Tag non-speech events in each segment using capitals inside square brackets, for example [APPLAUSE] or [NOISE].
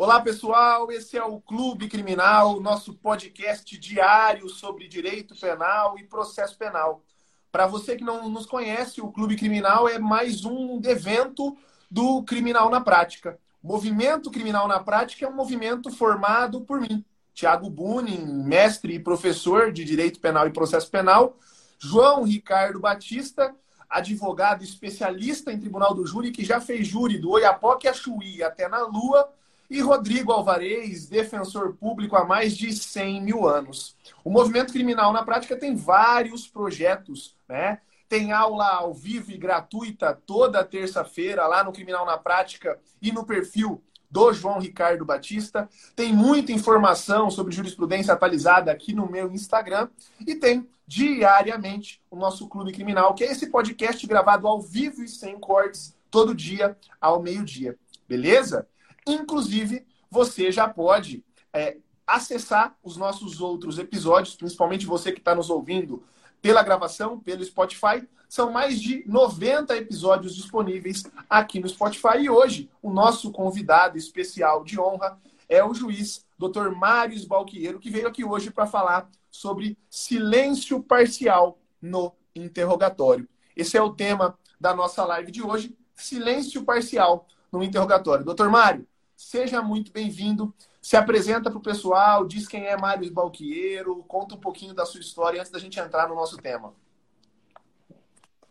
Olá, pessoal. Esse é o Clube Criminal, nosso podcast diário sobre direito penal e processo penal. Para você que não nos conhece, o Clube Criminal é mais um evento do Criminal na Prática. O movimento Criminal na Prática é um movimento formado por mim, Tiago Bunin, mestre e professor de Direito Penal e Processo Penal, João Ricardo Batista, advogado especialista em Tribunal do Júri, que já fez júri do Oiapoque a Chuí até na Lua, e Rodrigo Alvarez, defensor público há mais de 100 mil anos. O movimento criminal na prática tem vários projetos, né? Tem aula ao vivo e gratuita toda terça-feira lá no Criminal na Prática e no perfil do João Ricardo Batista. Tem muita informação sobre jurisprudência atualizada aqui no meu Instagram e tem diariamente o nosso Clube Criminal, que é esse podcast gravado ao vivo e sem cortes todo dia ao meio-dia. Beleza? Inclusive, você já pode é, acessar os nossos outros episódios, principalmente você que está nos ouvindo pela gravação, pelo Spotify. São mais de 90 episódios disponíveis aqui no Spotify. E hoje, o nosso convidado especial de honra é o juiz Dr. Mário Balqueiro, que veio aqui hoje para falar sobre silêncio parcial no interrogatório. Esse é o tema da nossa live de hoje, silêncio parcial no interrogatório. Doutor Mário, Seja muito bem-vindo. Se apresenta para o pessoal, diz quem é Mário Balqueiro, conta um pouquinho da sua história antes da gente entrar no nosso tema.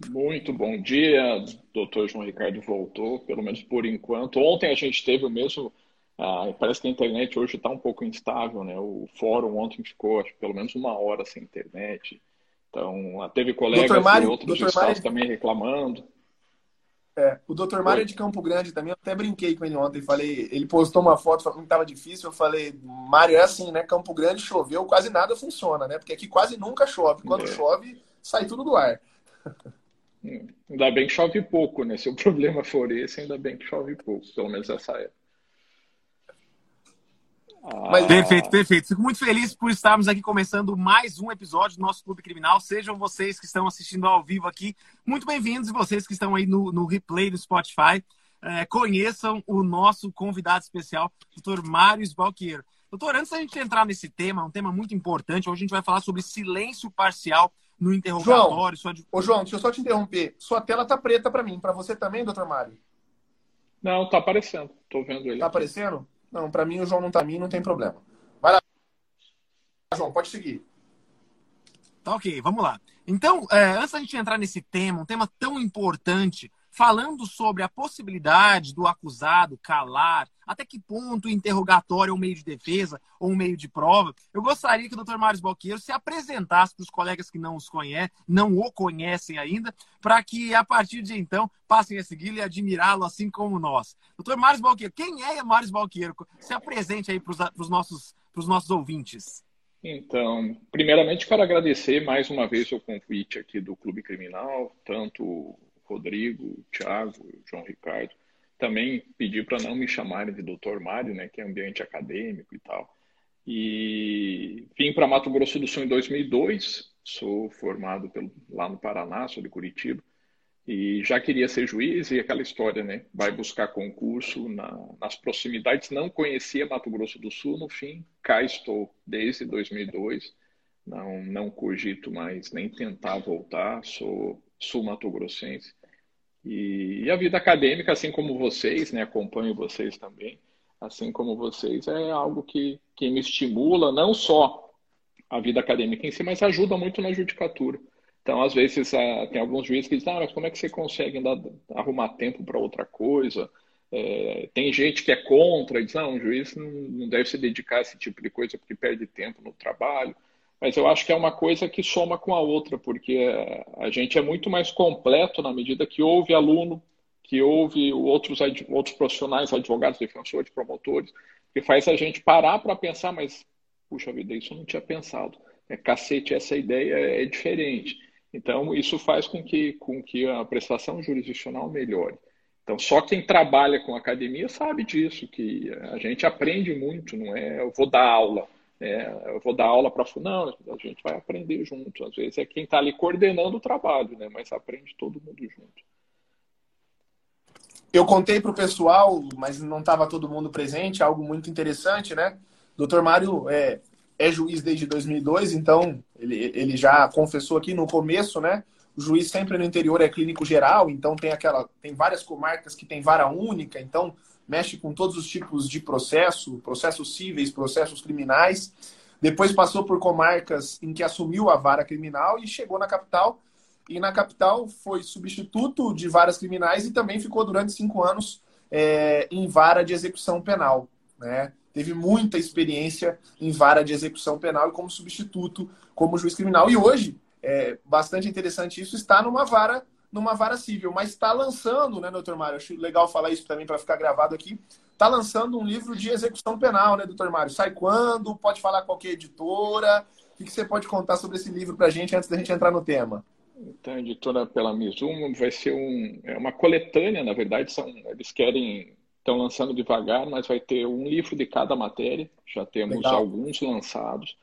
Muito bom dia, doutor João Ricardo voltou, pelo menos por enquanto. Ontem a gente teve o mesmo. Ah, parece que a internet hoje está um pouco instável, né? O fórum ontem ficou acho, pelo menos uma hora sem internet. Então, teve colegas Mário, de outros estados Mário... também reclamando. É, o Dr. Mário é de Campo Grande também, eu até brinquei com ele ontem, falei, ele postou uma foto falando que estava difícil, eu falei, Mário, é assim, né? Campo Grande choveu, quase nada funciona, né? Porque aqui quase nunca chove. Quando é. chove, sai tudo do ar. Ainda bem que chove pouco, né? Se o [LAUGHS] problema for esse, ainda bem que chove pouco, pelo menos essa época. Mas... Perfeito, perfeito. Fico muito feliz por estarmos aqui começando mais um episódio do nosso Clube Criminal. Sejam vocês que estão assistindo ao vivo aqui, muito bem-vindos. E vocês que estão aí no, no replay do Spotify, é, conheçam o nosso convidado especial, doutor Mário Sbalqueiro. Doutor, antes da gente entrar nesse tema, um tema muito importante, hoje a gente vai falar sobre silêncio parcial no interrogatório. João, de... Ô, João, deixa eu só te interromper. Sua tela tá preta para mim. Para você também, doutor Mário? Não, tá aparecendo. Tô vendo ele. Tá aqui. aparecendo? Não, para mim o João não tá mim, não tem problema. Vai lá, João, pode seguir. Tá ok, vamos lá. Então, é, antes da gente entrar nesse tema, um tema tão importante, falando sobre a possibilidade do acusado calar, até que ponto o interrogatório é um meio de defesa ou um meio de prova, eu gostaria que o Dr. Mário Balqueiro se apresentasse para os colegas que não os conhecem, não o conhecem ainda, para que a partir de então passem a segui-lo e admirá-lo assim como nós. Dr. Mário Balqueiro, quem é Mário Balqueiro? Se apresente aí para os nossos, nossos ouvintes. Então, primeiramente quero agradecer mais uma vez o convite aqui do Clube Criminal, tanto Rodrigo, Thiago, João Ricardo. Também pedi para não me chamarem de doutor Mário, né, que é ambiente acadêmico e tal. E vim para Mato Grosso do Sul em 2002, sou formado pelo, lá no Paraná, sou de Curitiba, e já queria ser juiz e aquela história, né? Vai buscar concurso na, nas proximidades, não conhecia Mato Grosso do Sul, no fim, cá estou desde 2002, não, não cogito mais nem tentar voltar, sou sul-mato-grossense. E, e, a vida acadêmica, assim como vocês, né, acompanho vocês também, assim como vocês, é algo que, que me estimula, não só a vida acadêmica em si, mas ajuda muito na judicatura. Então, às vezes, ah, tem alguns juízes que dizem, ah, mas como é que você consegue andar, arrumar tempo para outra coisa? É, tem gente que é contra, diz, não, um juiz não deve se dedicar a esse tipo de coisa porque perde tempo no trabalho. Mas eu acho que é uma coisa que soma com a outra, porque a gente é muito mais completo na medida que houve aluno, que houve outros, outros profissionais, advogados, defensores, promotores, que faz a gente parar para pensar, mas, puxa vida, isso eu não tinha pensado. É, cacete, essa ideia é diferente. Então, isso faz com que, com que a prestação jurisdicional melhore. Então, só quem trabalha com academia sabe disso, que a gente aprende muito, não é eu vou dar aula. É, eu vou dar aula para não, a gente vai aprender junto. Às vezes é quem está ali coordenando o trabalho, né? Mas aprende todo mundo junto. eu contei para o pessoal, mas não estava todo mundo presente, algo muito interessante, né? Doutor Mário é, é juiz desde 2002, então ele, ele já confessou aqui no começo, né? O juiz sempre no interior é clínico geral, então tem aquela tem várias comarcas que tem vara única, então mexe com todos os tipos de processo, processos cíveis, processos criminais. Depois passou por comarcas em que assumiu a vara criminal e chegou na capital. E na capital foi substituto de varas criminais e também ficou durante cinco anos é, em vara de execução penal. Né? Teve muita experiência em vara de execução penal e como substituto, como juiz criminal. E hoje, é bastante interessante isso, está numa vara numa vara civil, mas está lançando, né, doutor Mário? Acho legal falar isso também para ficar gravado aqui está lançando um livro de execução penal, né, doutor Mário? Sai quando? Pode falar qualquer editora? O que você pode contar sobre esse livro para a gente antes da gente entrar no tema? Então, a editora pela Mizuno vai ser um, é uma coletânea, na verdade, são, eles querem, estão lançando devagar, mas vai ter um livro de cada matéria, já temos Legal. alguns lançados,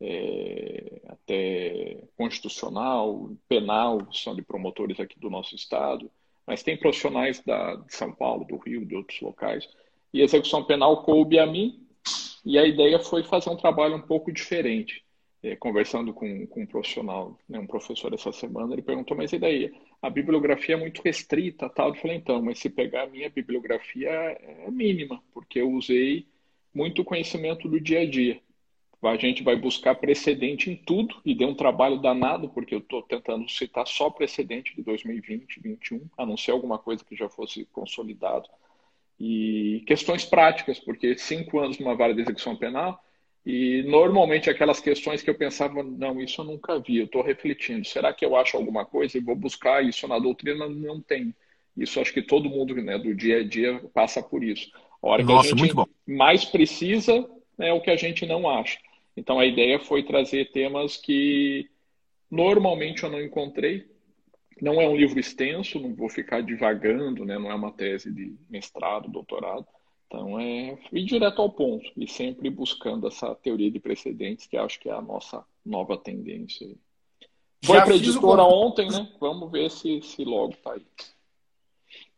é, até constitucional, penal, são de promotores aqui do nosso estado, mas tem profissionais da, de São Paulo, do Rio, de outros locais, e execução penal coube a mim, e a ideia foi fazer um trabalho um pouco diferente. É, conversando com, com um profissional, né, um professor essa semana, ele perguntou, mas e daí? A bibliografia é muito restrita, tal. Eu falei, então, mas se pegar a minha bibliografia é mínima, porque eu usei muito conhecimento do dia a dia. A gente vai buscar precedente em tudo e deu um trabalho danado, porque eu estou tentando citar só precedente de 2020, 2021, a não ser alguma coisa que já fosse consolidado e questões práticas, porque cinco anos numa vara de execução penal e normalmente aquelas questões que eu pensava, não, isso eu nunca vi, eu estou refletindo, será que eu acho alguma coisa e vou buscar isso na doutrina? Não tem. Isso acho que todo mundo né, do dia a dia passa por isso. A hora Nossa, que a gente mais precisa é o que a gente não acha. Então a ideia foi trazer temas que normalmente eu não encontrei, não é um livro extenso, não vou ficar divagando, né? não é uma tese de mestrado, doutorado. Então, é ir direto ao ponto e sempre buscando essa teoria de precedentes, que acho que é a nossa nova tendência. Foi para editora o... ontem, né? Vamos ver se, se logo está aí.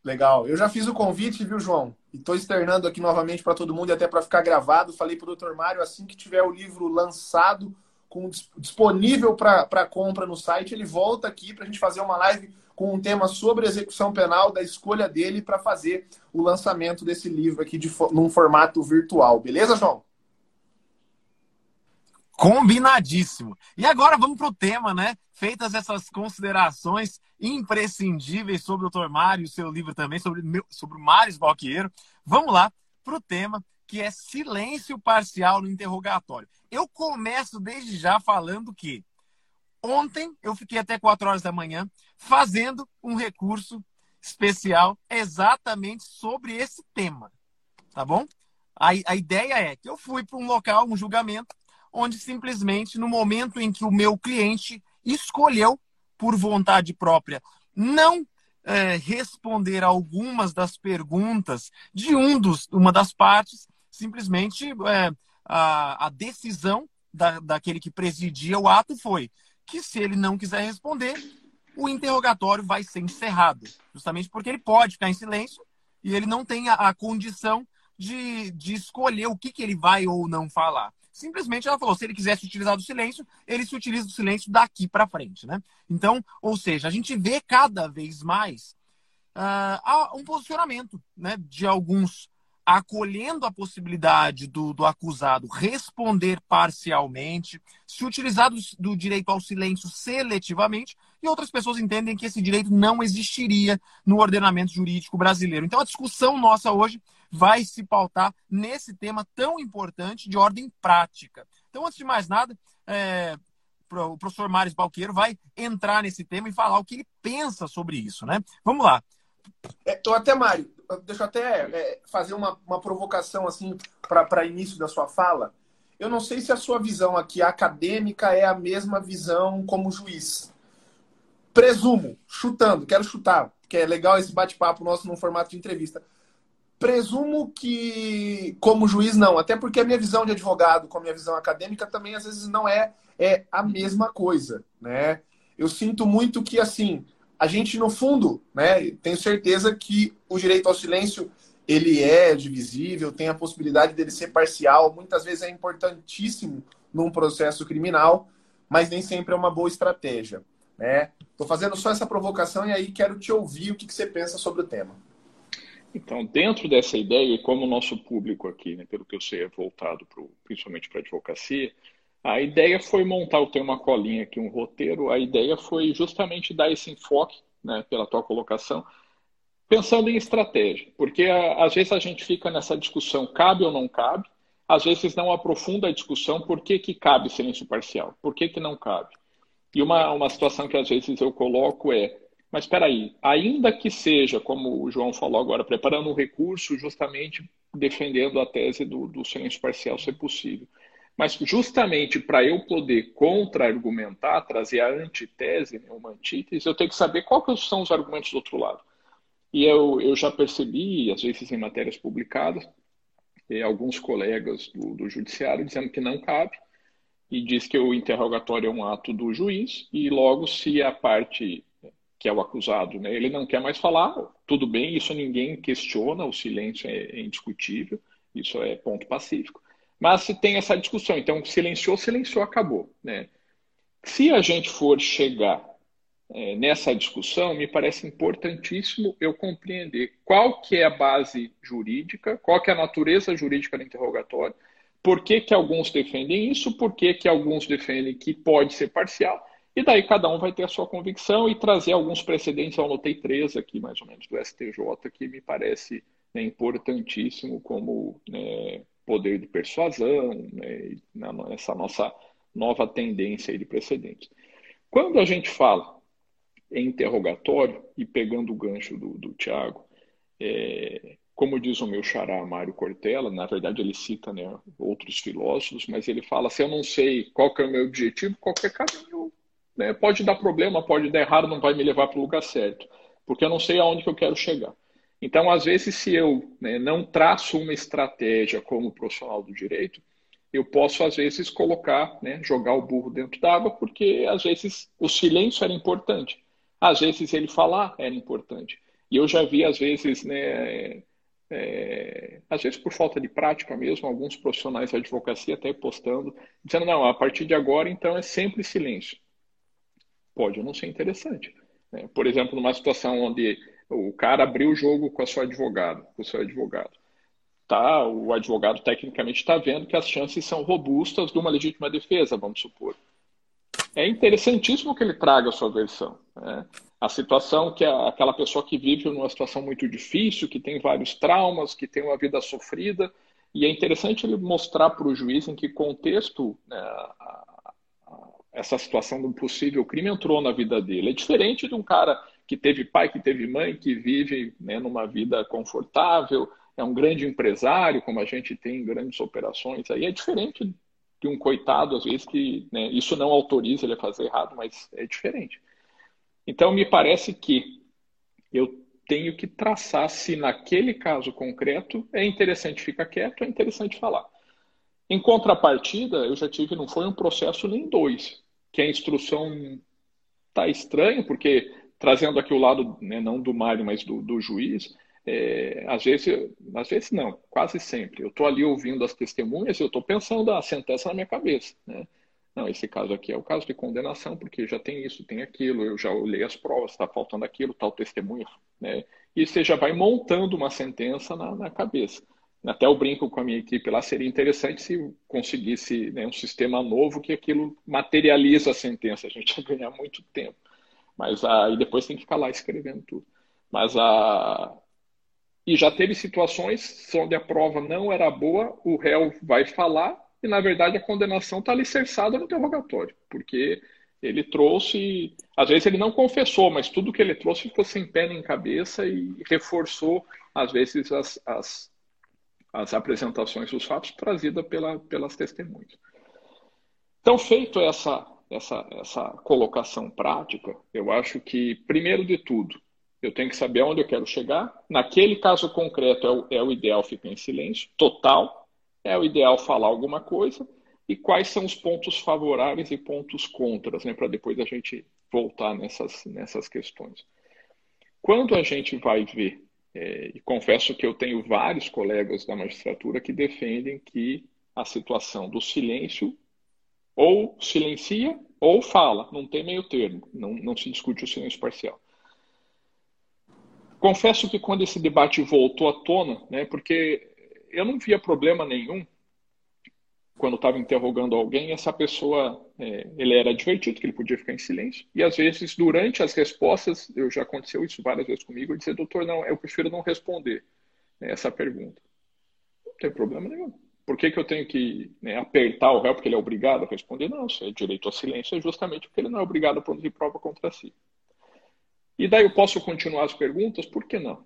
Legal. Eu já fiz o convite, viu, João? E estou externando aqui novamente para todo mundo e até para ficar gravado. Falei para o doutor Mário, assim que tiver o livro lançado, com, disponível para compra no site, ele volta aqui para a gente fazer uma live com um tema sobre execução penal, da escolha dele para fazer o lançamento desse livro aqui de, num formato virtual. Beleza, João? Combinadíssimo. E agora vamos para o tema, né? Feitas essas considerações imprescindíveis sobre o Dr. Mário e o seu livro também, sobre, meu, sobre o Mário Balqueiro, vamos lá para o tema que é silêncio parcial no interrogatório. Eu começo desde já falando que ontem eu fiquei até 4 horas da manhã fazendo um recurso especial exatamente sobre esse tema. Tá bom? A, a ideia é que eu fui para um local, um julgamento, onde simplesmente no momento em que o meu cliente escolheu, por vontade própria, não é, responder algumas das perguntas de um dos, uma das partes, simplesmente é, a, a decisão da, daquele que presidia o ato foi que se ele não quiser responder, o interrogatório vai ser encerrado, justamente porque ele pode ficar em silêncio e ele não tem a, a condição de, de escolher o que, que ele vai ou não falar. Simplesmente ela falou, se ele quisesse utilizar do silêncio, ele se utiliza do silêncio daqui para frente, né? Então, ou seja, a gente vê cada vez mais uh, um posicionamento né, de alguns acolhendo a possibilidade do, do acusado responder parcialmente, se utilizar do, do, direito ao silêncio seletivamente, e outras pessoas entendem que esse direito não existiria no ordenamento jurídico brasileiro. Então, a discussão nossa hoje vai se pautar nesse tema tão importante de ordem prática. Então, antes de mais nada, é, o professor Maris Balqueiro vai entrar nesse tema e falar o que ele pensa sobre isso, né? Vamos lá. Eu até, Mário, deixa eu até é, fazer uma, uma provocação assim para início da sua fala. Eu não sei se a sua visão aqui acadêmica é a mesma visão como juiz. Presumo, chutando, quero chutar, que é legal esse bate-papo nosso num formato de entrevista. Presumo que, como juiz, não, até porque a minha visão de advogado com a minha visão acadêmica também às vezes não é, é a mesma coisa, né? Eu sinto muito que, assim, a gente, no fundo, né, tenho certeza que o direito ao silêncio ele é divisível, tem a possibilidade dele ser parcial, muitas vezes é importantíssimo num processo criminal, mas nem sempre é uma boa estratégia. Né? Estou fazendo só essa provocação e aí quero te ouvir o que, que você pensa sobre o tema. Então, dentro dessa ideia, e como o nosso público aqui, né, pelo que eu sei, é voltado pro, principalmente para a advocacia, a ideia foi montar, eu tenho uma colinha aqui, um roteiro, a ideia foi justamente dar esse enfoque, né, pela tua colocação, pensando em estratégia, porque às vezes a gente fica nessa discussão, cabe ou não cabe, às vezes não aprofunda a discussão por que, que cabe silêncio parcial, por que, que não cabe. E uma, uma situação que às vezes eu coloco é, mas espera aí, ainda que seja, como o João falou agora, preparando um recurso justamente defendendo a tese do, do silêncio parcial ser possível. Mas justamente para eu poder contra-argumentar, trazer a antitese, né, uma antítese, eu tenho que saber quais são os argumentos do outro lado. E eu, eu já percebi, às vezes em matérias publicadas, alguns colegas do, do judiciário dizendo que não cabe e diz que o interrogatório é um ato do juiz e logo se a parte que é o acusado, né, ele não quer mais falar, tudo bem, isso ninguém questiona, o silêncio é, indiscutível, isso é ponto pacífico. Mas se tem essa discussão, então silenciou, silenciou, acabou. Né? Se a gente for chegar é, nessa discussão, me parece importantíssimo eu compreender qual que é a base jurídica, qual que é a natureza jurídica do interrogatório, por que, que alguns defendem isso, por que, que alguns defendem que pode ser parcial, e daí cada um vai ter a sua convicção e trazer alguns precedentes. Eu anotei três aqui, mais ou menos, do STJ, que me parece né, importantíssimo como né, poder de persuasão, né, nessa nossa nova tendência de precedentes. Quando a gente fala em interrogatório, e pegando o gancho do, do Tiago, é, como diz o meu xará Mário Cortella, na verdade ele cita né, outros filósofos, mas ele fala: se eu não sei qual que é o meu objetivo, qualquer caminho né, pode dar problema, pode dar errado, não vai me levar para o lugar certo, porque eu não sei aonde que eu quero chegar. Então, às vezes, se eu né, não traço uma estratégia como profissional do direito, eu posso, às vezes, colocar, né, jogar o burro dentro d'água, porque, às vezes, o silêncio era importante. Às vezes ele falar era importante. E eu já vi, às vezes, né, é, às vezes por falta de prática mesmo, alguns profissionais da advocacia até postando, dizendo, não, a partir de agora, então, é sempre silêncio. Pode não ser interessante. Né? Por exemplo, numa situação onde o cara abriu o jogo com a sua advogada, com o seu advogado. Tá, o advogado tecnicamente está vendo que as chances são robustas de uma legítima defesa, vamos supor é interessantíssimo que ele traga a sua versão. Né? A situação que é aquela pessoa que vive numa situação muito difícil, que tem vários traumas, que tem uma vida sofrida, e é interessante ele mostrar para o juiz em que contexto né, essa situação de um possível crime entrou na vida dele. É diferente de um cara que teve pai, que teve mãe, que vive né, numa vida confortável, é um grande empresário, como a gente tem em grandes operações, aí é diferente de um coitado, às vezes, que né, isso não autoriza ele a fazer errado, mas é diferente. Então, me parece que eu tenho que traçar se naquele caso concreto é interessante ficar quieto, é interessante falar. Em contrapartida, eu já tive, não foi um processo nem dois, que a instrução está estranha, porque trazendo aqui o lado, né, não do Mário, mas do, do juiz, é, às vezes, às vezes não, quase sempre. Eu estou ali ouvindo as testemunhas e eu estou pensando a sentença na minha cabeça. Né? Não, esse caso aqui é o caso de condenação, porque já tem isso, tem aquilo, eu já olhei as provas, está faltando aquilo, tal testemunho. Né? E você já vai montando uma sentença na, na cabeça. Até eu brinco com a minha equipe lá, seria interessante se conseguisse né, um sistema novo que aquilo materializa a sentença. A gente [LAUGHS] ia ganhar muito tempo. Mas aí depois tem que ficar lá escrevendo tudo. Mas a, e já teve situações onde a prova não era boa, o réu vai falar e, na verdade, a condenação está alicerçada no interrogatório, porque ele trouxe, às vezes ele não confessou, mas tudo que ele trouxe ficou sem pé nem cabeça e reforçou, às vezes, as, as, as apresentações dos fatos trazidas pela, pelas testemunhas. Então, feito essa, essa, essa colocação prática, eu acho que, primeiro de tudo, eu tenho que saber onde eu quero chegar. Naquele caso concreto, é o, é o ideal ficar em silêncio, total. É o ideal falar alguma coisa. E quais são os pontos favoráveis e pontos contras, né, para depois a gente voltar nessas, nessas questões. Quando a gente vai ver, é, e confesso que eu tenho vários colegas da magistratura que defendem que a situação do silêncio ou silencia ou fala, não tem meio termo, não, não se discute o silêncio parcial. Confesso que quando esse debate voltou à tona, né, porque eu não via problema nenhum quando estava interrogando alguém, essa pessoa, é, ele era divertido, que ele podia ficar em silêncio. E às vezes, durante as respostas, eu já aconteceu isso várias vezes comigo, eu dizia, doutor, não, eu prefiro não responder né, essa pergunta. Não tem problema nenhum. Por que, que eu tenho que né, apertar o réu porque ele é obrigado a responder? Não, se é direito ao silêncio é justamente porque ele não é obrigado a produzir prova contra si. E daí eu posso continuar as perguntas? Por que não?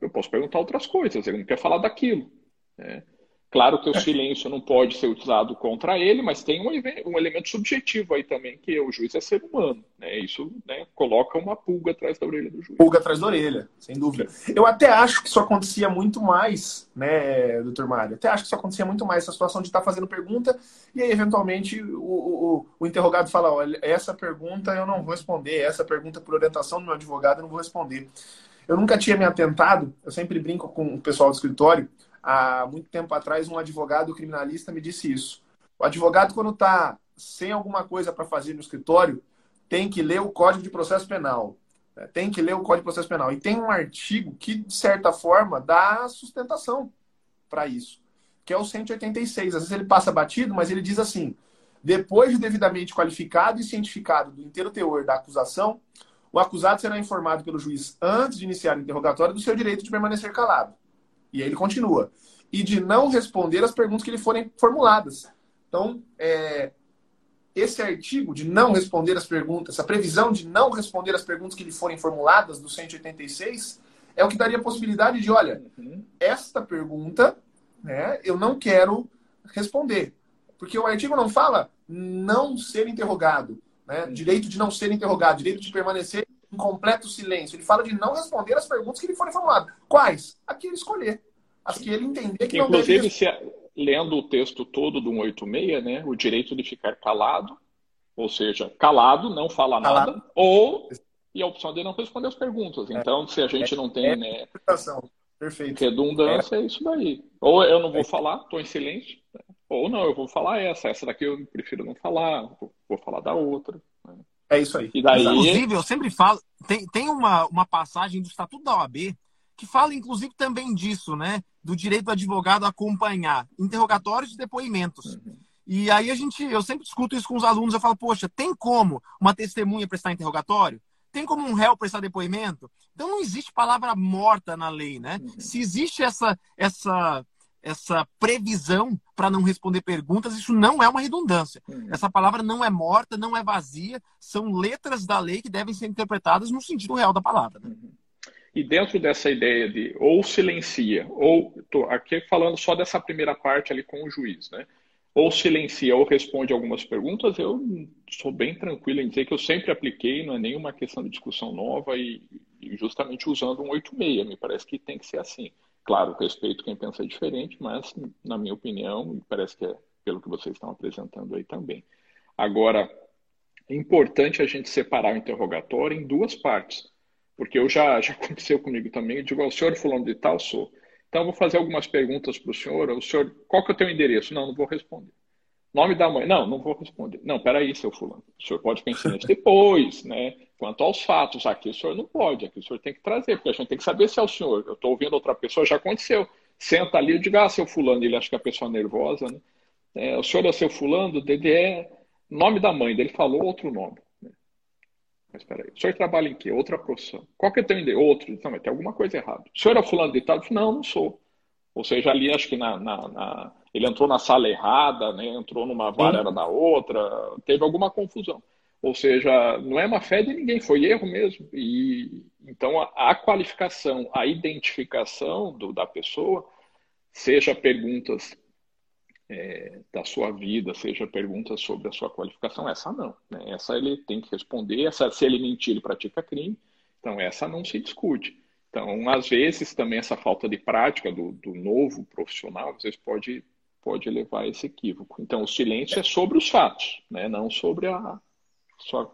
Eu posso perguntar outras coisas, ele não quer falar daquilo. Né? Claro que o silêncio não pode ser utilizado contra ele, mas tem um, um, elemento subjetivo aí também, que o juiz é ser humano. Né? Isso né, coloca uma pulga atrás da orelha do juiz. Pulga atrás da orelha, sem dúvida. Eu até acho que isso acontecia muito mais, né, doutor Mário? Até acho que isso acontecia muito mais, essa situação de estar fazendo pergunta e aí, eventualmente, o, o, o interrogado fala: olha, essa pergunta eu não vou responder, essa pergunta por orientação do meu advogado eu não vou responder. Eu nunca tinha me atentado, eu sempre brinco com o pessoal do escritório há muito tempo atrás, um advogado criminalista me disse isso. O advogado, quando está sem alguma coisa para fazer no escritório, tem que ler o Código de Processo Penal. Né? Tem que ler o Código de Processo Penal. E tem um artigo que, de certa forma, dá sustentação para isso, que é o 186. Às vezes ele passa batido, mas ele diz assim: depois de devidamente qualificado e cientificado do inteiro teor da acusação, o acusado será informado pelo juiz antes de iniciar o interrogatório do seu direito de permanecer calado. E aí ele continua. E de não responder as perguntas que lhe forem formuladas. Então, é, esse artigo de não responder as perguntas, essa previsão de não responder as perguntas que lhe forem formuladas do 186, é o que daria a possibilidade de, olha, uhum. esta pergunta né, eu não quero responder. Porque o artigo não fala não ser interrogado, né, uhum. direito de não ser interrogado, direito de permanecer em completo silêncio. Ele fala de não responder as perguntas que lhe forem formuladas. Quais? A que ele escolher. As que ele entender que Inclusive, não deve... se, lendo o texto todo do 186, né, o direito de ficar calado, ou seja, calado, não falar calado. nada, ou e a opção de não responder as perguntas. É. Então, se a gente é, não tem é, né, Perfeito. redundância, é. isso daí. Ou eu não vou falar, estou em silêncio, ou não, eu vou falar essa, essa daqui eu prefiro não falar, vou falar da outra. Né? É isso aí. E daí... Inclusive, eu sempre falo, tem, tem uma, uma passagem do Estatuto da OAB que fala, inclusive, também disso, né? Do direito do advogado acompanhar interrogatórios e depoimentos. Uhum. E aí a gente, eu sempre discuto isso com os alunos, eu falo, poxa, tem como uma testemunha prestar interrogatório? Tem como um réu prestar depoimento? Então não existe palavra morta na lei, né? Uhum. Se existe essa, essa essa previsão para não responder perguntas, isso não é uma redundância. Uhum. Essa palavra não é morta, não é vazia, são letras da lei que devem ser interpretadas no sentido real da palavra. Né? Uhum. E dentro dessa ideia de ou silencia, ou tô aqui falando só dessa primeira parte ali com o juiz, né? Ou silencia ou responde algumas perguntas, eu sou bem tranquilo em dizer que eu sempre apliquei, não é nenhuma questão de discussão nova e, e justamente usando um 86, me parece que tem que ser assim. Claro, respeito quem pensa diferente, mas, na minha opinião, parece que é pelo que vocês estão apresentando aí também. Agora, é importante a gente separar o interrogatório em duas partes, porque eu já, já [LAUGHS] aconteceu comigo também, eu digo, o senhor fulano de tal sou. Então, eu vou fazer algumas perguntas para o senhor. O senhor, qual que é o teu endereço? Não, não vou responder. Nome da mãe? Não, não vou responder. Não, peraí, seu fulano. O senhor pode pensar nisso depois, [LAUGHS] né? Quanto aos fatos, aqui o senhor não pode, aqui o senhor tem que trazer, porque a gente tem que saber se é o senhor. Eu estou ouvindo outra pessoa, já aconteceu. Senta ali e diga, ah, seu fulano, ele acha que a pessoa é nervosa, né? É, o senhor é seu fulano, DDE, é nome da mãe dele, falou outro nome. Né? Mas peraí, o senhor trabalha em quê? Outra profissão. Qual que é o teu endereço? Outro. Não, mas tem alguma coisa errada. O senhor é fulano de tal? Não, não sou. Ou seja, ali acho que na, na, na, ele entrou na sala errada, né? entrou numa vara era da outra, teve alguma confusão. Ou seja, não é uma fé de ninguém, foi erro mesmo. E então a, a qualificação, a identificação do, da pessoa, seja perguntas é, da sua vida, seja perguntas sobre a sua qualificação, essa não. Né? Essa ele tem que responder. Essa, se ele mentir, ele pratica crime. Então essa não se discute. Então, às vezes, também essa falta de prática do, do novo profissional, às vezes pode, pode levar a esse equívoco. Então, o silêncio é sobre os fatos, né? não sobre a,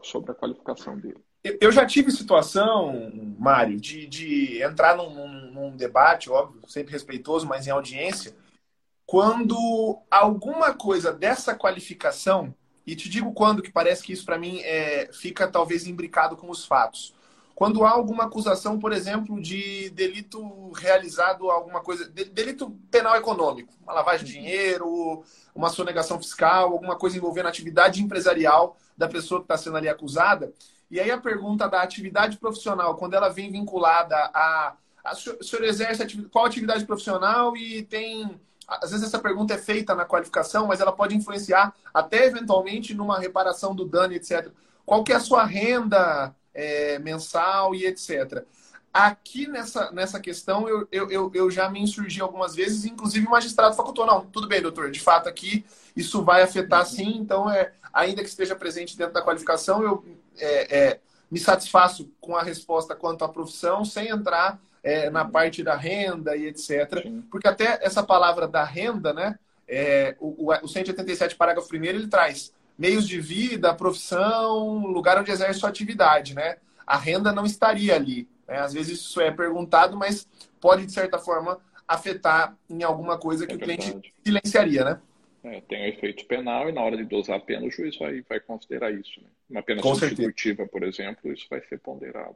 sobre a qualificação dele. Eu já tive situação, Mário, de, de entrar num, num, num debate, óbvio, sempre respeitoso, mas em audiência, quando alguma coisa dessa qualificação, e te digo quando, que parece que isso para mim é, fica talvez imbricado com os fatos. Quando há alguma acusação, por exemplo, de delito realizado, alguma coisa, delito penal econômico, uma lavagem de dinheiro, uma sonegação fiscal, alguma coisa envolvendo atividade empresarial da pessoa que está sendo ali acusada. E aí a pergunta da atividade profissional, quando ela vem vinculada a. a o senhor exerce qual atividade profissional e tem. Às vezes essa pergunta é feita na qualificação, mas ela pode influenciar até eventualmente numa reparação do dano, etc. Qual que é a sua renda é, mensal e etc. Aqui nessa, nessa questão eu, eu, eu, já me insurgi algumas vezes, inclusive o magistrado facultou, não, tudo bem, doutor, de fato aqui isso vai afetar sim, então é, ainda que esteja presente dentro da qualificação, eu é, é, me satisfaço com a resposta quanto à profissão, sem entrar é, na parte da renda e etc. Porque até essa palavra da renda, né? É, o, o 187, parágrafo 1 ele traz meios de vida, profissão, lugar onde exerce sua atividade, né? A renda não estaria ali. Né? Às vezes isso é perguntado, mas pode, de certa forma, afetar em alguma coisa que é o cliente silenciaria, né? É, tem o efeito penal e na hora de dosar a pena o juiz vai, vai considerar isso. Né? Uma pena com substitutiva, certeza. por exemplo, isso vai ser ponderado.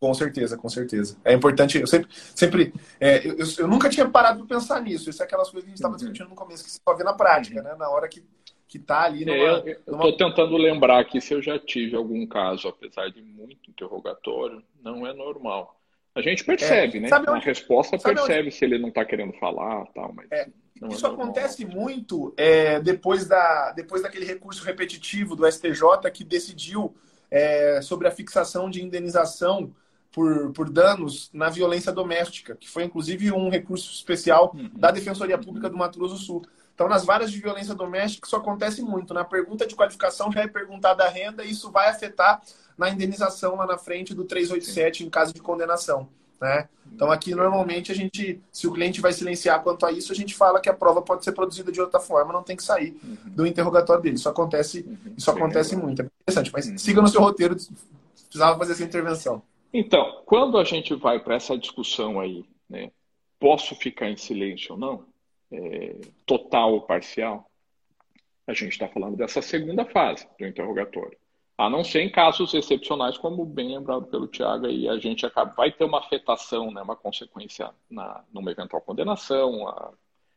Com certeza, com certeza. É importante. Eu sempre. sempre é, eu, eu, nunca tinha parado para pensar nisso. Isso é aquelas coisas que a gente estava uhum. discutindo no começo, que se só vê na prática, uhum. né? Na hora que que está ali numa, é, eu estou numa... tentando lembrar aqui se eu já tive algum caso, apesar de muito interrogatório, não é normal. A gente percebe, é, né? Na onde... resposta percebe onde... se ele não está querendo falar, tal, mas é, isso é acontece muito é, depois da depois daquele recurso repetitivo do STJ que decidiu é, sobre a fixação de indenização por, por danos na violência doméstica, que foi inclusive um recurso especial uhum. da Defensoria Pública do Mato Grosso do Sul. Então, nas varas de violência doméstica, isso acontece muito. Na pergunta de qualificação já é perguntada a renda e isso vai afetar na indenização lá na frente do 387 em caso de condenação. Né? Então, aqui, normalmente, a gente, se o cliente vai silenciar quanto a isso, a gente fala que a prova pode ser produzida de outra forma, não tem que sair uhum. do interrogatório dele. Isso acontece, uhum. isso acontece muito. É interessante, mas uhum. siga no seu roteiro, precisava fazer essa intervenção. Então, quando a gente vai para essa discussão aí, né, posso ficar em silêncio ou não? É, total ou parcial, a gente está falando dessa segunda fase do interrogatório. A não ser em casos excepcionais, como bem lembrado pelo Tiago, aí a gente acaba, vai ter uma afetação, né, uma consequência na, numa eventual condenação, a,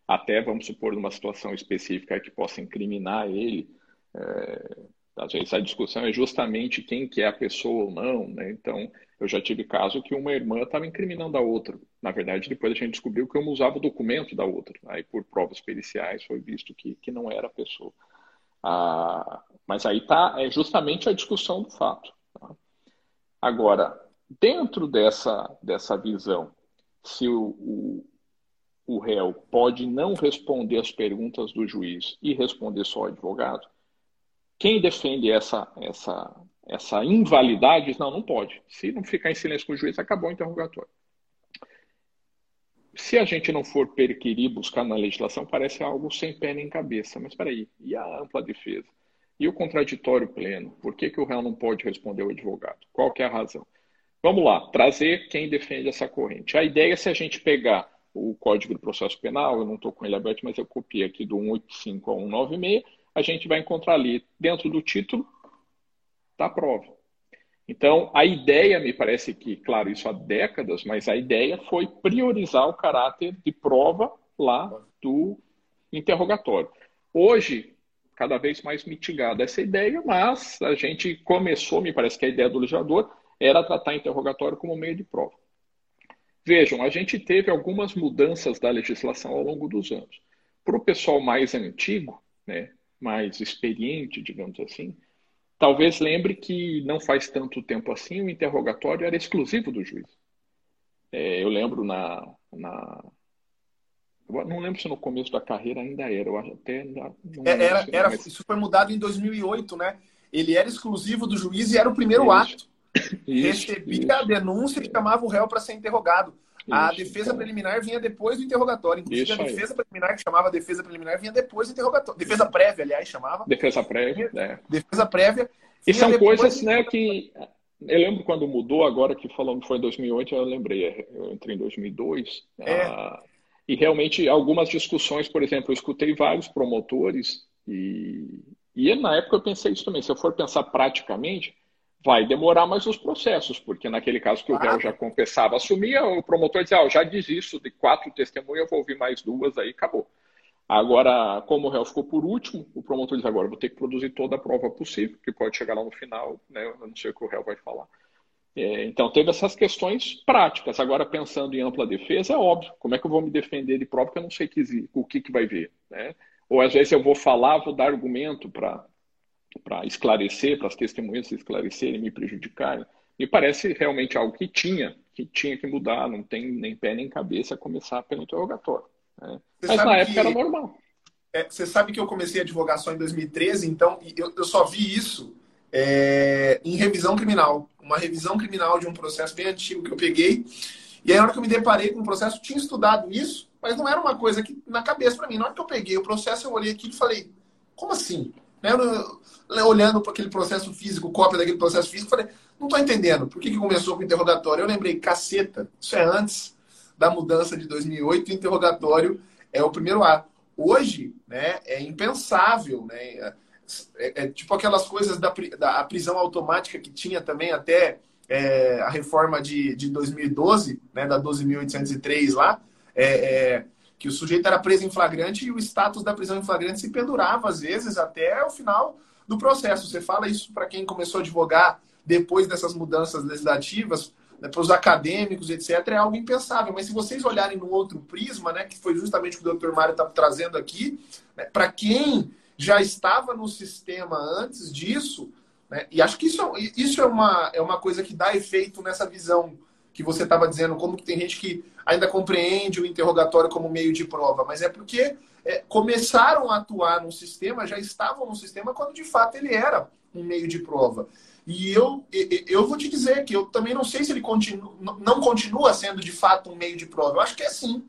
até, vamos supor, numa situação específica que possa incriminar ele. É, às vezes a discussão é justamente quem que é a pessoa ou não, né? Então, eu já tive caso que uma irmã estava incriminando a outra. Na verdade, depois a gente descobriu que uma usava o documento da outra. Aí, por provas periciais, foi visto que, que não era a pessoa. Ah, mas aí está é justamente a discussão do fato. Tá? Agora, dentro dessa, dessa visão, se o, o, o réu pode não responder as perguntas do juiz e responder só o advogado, quem defende essa, essa, essa invalidade não, não pode. Se não ficar em silêncio com o juiz, acabou o interrogatório. Se a gente não for perquirir, buscar na legislação, parece algo sem pé nem cabeça. Mas espera aí, e a ampla defesa? E o contraditório pleno? Por que, que o réu não pode responder ao advogado? Qual que é a razão? Vamos lá, trazer quem defende essa corrente. A ideia é se a gente pegar o Código do Processo Penal, eu não estou com ele aberto, mas eu copiei aqui do 185 a 196, a gente vai encontrar ali, dentro do título, da prova. Então, a ideia, me parece que, claro, isso há décadas, mas a ideia foi priorizar o caráter de prova lá do interrogatório. Hoje, cada vez mais mitigada essa ideia, mas a gente começou, me parece que a ideia do legislador era tratar interrogatório como meio de prova. Vejam, a gente teve algumas mudanças da legislação ao longo dos anos. Para o pessoal mais antigo, né, mais experiente, digamos assim, talvez lembre que não faz tanto tempo assim o interrogatório era exclusivo do juiz. É, eu lembro na, na não lembro se no começo da carreira ainda era, eu até não é, era, era, mas... Isso foi mudado em 2008, né? Ele era exclusivo do juiz e era o primeiro isso. ato. Isso, Recebia isso. a denúncia e chamava o réu para ser interrogado. A defesa então. preliminar vinha depois do interrogatório. Inclusive, a defesa aí. preliminar, que chamava defesa preliminar, vinha depois do interrogatório. Defesa prévia, aliás, chamava. Defesa prévia, é. Defesa prévia. E são coisas né, que. Eu lembro quando mudou, agora que falando foi em 2008, eu lembrei, eu entrei em 2002. É. Ah, e realmente, algumas discussões, por exemplo, eu escutei vários promotores, e, e na época eu pensei isso também. Se eu for pensar praticamente, vai demorar mais os processos, porque naquele caso que o réu já confessava, assumia, o promotor dizia, ah, já desisto de quatro testemunhas, eu vou ouvir mais duas, aí acabou. Agora, como o réu ficou por último, o promotor diz agora, vou ter que produzir toda a prova possível, que pode chegar lá no final, né, eu não sei o que o réu vai falar. É, então, teve essas questões práticas. Agora, pensando em ampla defesa, é óbvio, como é que eu vou me defender de prova que eu não sei que, o que, que vai ver, né? Ou às vezes eu vou falar, vou dar argumento para para esclarecer, para as testemunhas se esclarecerem, me prejudicarem. Me parece realmente algo que tinha, que tinha que mudar, não tem nem pé nem cabeça começar pelo interrogatório. Né? Mas na época que, era normal. É, você sabe que eu comecei a advogar só em 2013, então eu, eu só vi isso é, em revisão criminal. Uma revisão criminal de um processo bem antigo que eu peguei. E aí, na hora que eu me deparei com o processo, tinha estudado isso, mas não era uma coisa que na cabeça para mim. Na hora que eu peguei o processo, eu olhei aqui e falei: como assim? Olhando para aquele processo físico, cópia daquele processo físico, falei, não estou entendendo. Por que, que começou com o interrogatório? Eu lembrei, caceta, isso é antes da mudança de 2008, o interrogatório é o primeiro ato. Hoje, né, é impensável, né? É, é, é tipo aquelas coisas da, da prisão automática que tinha também até é, a reforma de, de 2012, né, da 12.803 lá, é, é que o sujeito era preso em flagrante e o status da prisão em flagrante se pendurava, às vezes, até o final do processo. Você fala isso para quem começou a advogar depois dessas mudanças legislativas, né, para os acadêmicos, etc., é algo impensável. Mas se vocês olharem no outro prisma, né, que foi justamente o que o doutor Mário está trazendo aqui, né, para quem já estava no sistema antes disso, né, e acho que isso, é, isso é, uma, é uma coisa que dá efeito nessa visão que você estava dizendo, como que tem gente que ainda compreende o interrogatório como meio de prova, mas é porque é, começaram a atuar no sistema, já estavam no sistema quando de fato ele era um meio de prova. E eu, eu vou te dizer que eu também não sei se ele continua, não continua sendo de fato um meio de prova. Eu acho que é sim.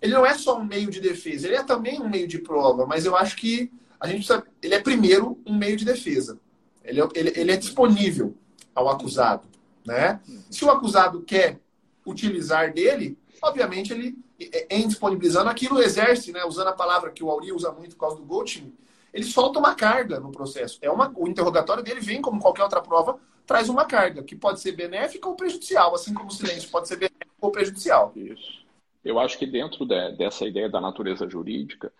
Ele não é só um meio de defesa, ele é também um meio de prova, mas eu acho que a gente precisa, ele é primeiro um meio de defesa. Ele é, ele, ele é disponível ao acusado. Né? Se o acusado quer utilizar dele, obviamente ele, é, em disponibilizando aquilo, exerce, né? usando a palavra que o Auri usa muito por causa do Goldstein, ele solta uma carga no processo. É uma, o interrogatório dele vem, como qualquer outra prova, traz uma carga, que pode ser benéfica ou prejudicial, assim como o silêncio pode ser benéfico ou prejudicial. Isso. Eu acho que dentro de, dessa ideia da natureza jurídica,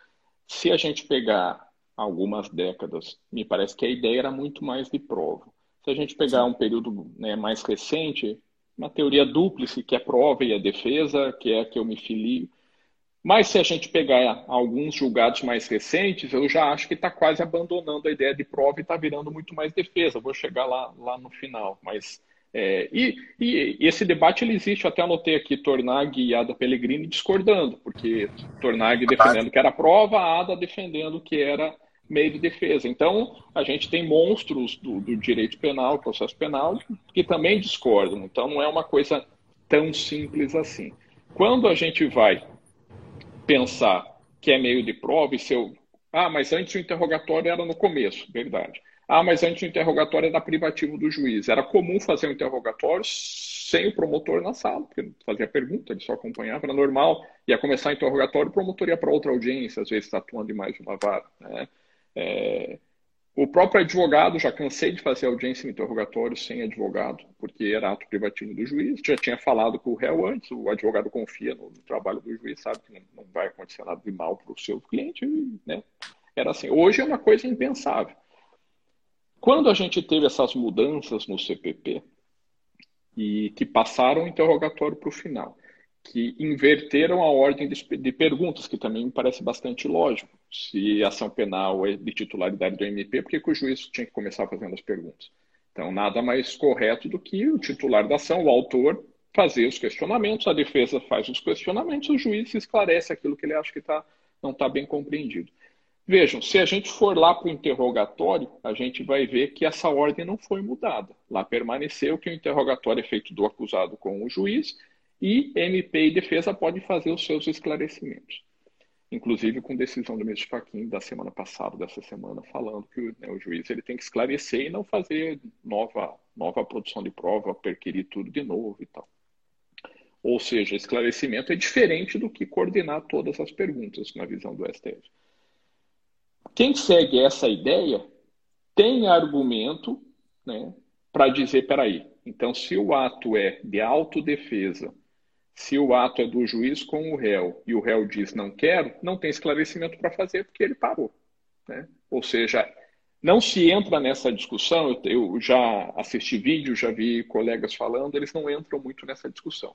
se a gente pegar algumas décadas, me parece que a ideia era muito mais de prova. Se a gente pegar um período né, mais recente, uma teoria dúplice, que é prova e a defesa, que é a que eu me filio. Mas se a gente pegar alguns julgados mais recentes, eu já acho que está quase abandonando a ideia de prova e está virando muito mais defesa. Vou chegar lá, lá no final. Mas é, e, e, e, esse debate ele existe, eu até anotei aqui Tornag e Ada Pellegrini discordando, porque Tornag defendendo que era prova, Ada defendendo que era meio de defesa. Então, a gente tem monstros do, do direito penal, processo penal, que também discordam. Então, não é uma coisa tão simples assim. Quando a gente vai pensar que é meio de prova e se eu. Ah, mas antes o interrogatório era no começo, verdade. Ah, mas antes o interrogatório era privativo do juiz. Era comum fazer um interrogatório sem o promotor na sala, porque fazia pergunta, ele só acompanhava, era normal. Ia começar o interrogatório, o promotor ia para outra audiência, às vezes está atuando em mais de uma vara. Né? É, o próprio advogado, já cansei de fazer audiência em interrogatório sem advogado, porque era ato privativo do juiz, já tinha falado com o réu antes, o advogado confia no, no trabalho do juiz, sabe que não, não vai acontecer nada de mal para o seu cliente, né? Era assim. Hoje é uma coisa impensável. Quando a gente teve essas mudanças no CPP e que passaram o interrogatório para o final, que inverteram a ordem de, perguntas, que também me parece bastante lógico. Se ação penal é de titularidade do MP, por que, que o juiz tinha que começar fazendo as perguntas? Então, nada mais correto do que o titular da ação, o autor, fazer os questionamentos, a defesa faz os questionamentos, o juiz esclarece aquilo que ele acha que tá, não está bem compreendido. Vejam, se a gente for lá para o interrogatório, a gente vai ver que essa ordem não foi mudada. Lá permaneceu que o interrogatório é feito do acusado com o juiz e MP e defesa podem fazer os seus esclarecimentos. Inclusive com decisão do ministro Fachin da semana passada, dessa semana, falando que né, o juiz ele tem que esclarecer e não fazer nova, nova produção de prova, perquirir tudo de novo e tal. Ou seja, esclarecimento é diferente do que coordenar todas as perguntas na visão do STF. Quem segue essa ideia tem argumento né, para dizer, peraí, então se o ato é de autodefesa, se o ato é do juiz com o réu e o réu diz não quero, não tem esclarecimento para fazer porque ele parou. Né? Ou seja, não se entra nessa discussão, eu já assisti vídeo, já vi colegas falando, eles não entram muito nessa discussão.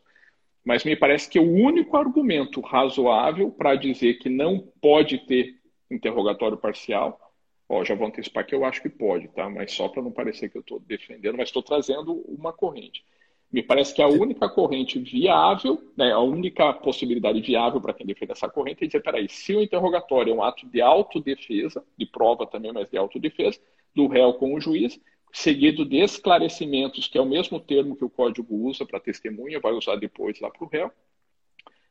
Mas me parece que o único argumento razoável para dizer que não pode ter interrogatório parcial, ó, já vou antecipar que eu acho que pode, tá? Mas só para não parecer que eu estou defendendo, mas estou trazendo uma corrente. Me parece que a única corrente viável, né, a única possibilidade viável para quem defende essa corrente é dizer, peraí, se o interrogatório é um ato de autodefesa, de prova também, mas de autodefesa, do réu com o juiz, seguido de esclarecimentos, que é o mesmo termo que o código usa para testemunha, vai usar depois lá para o réu.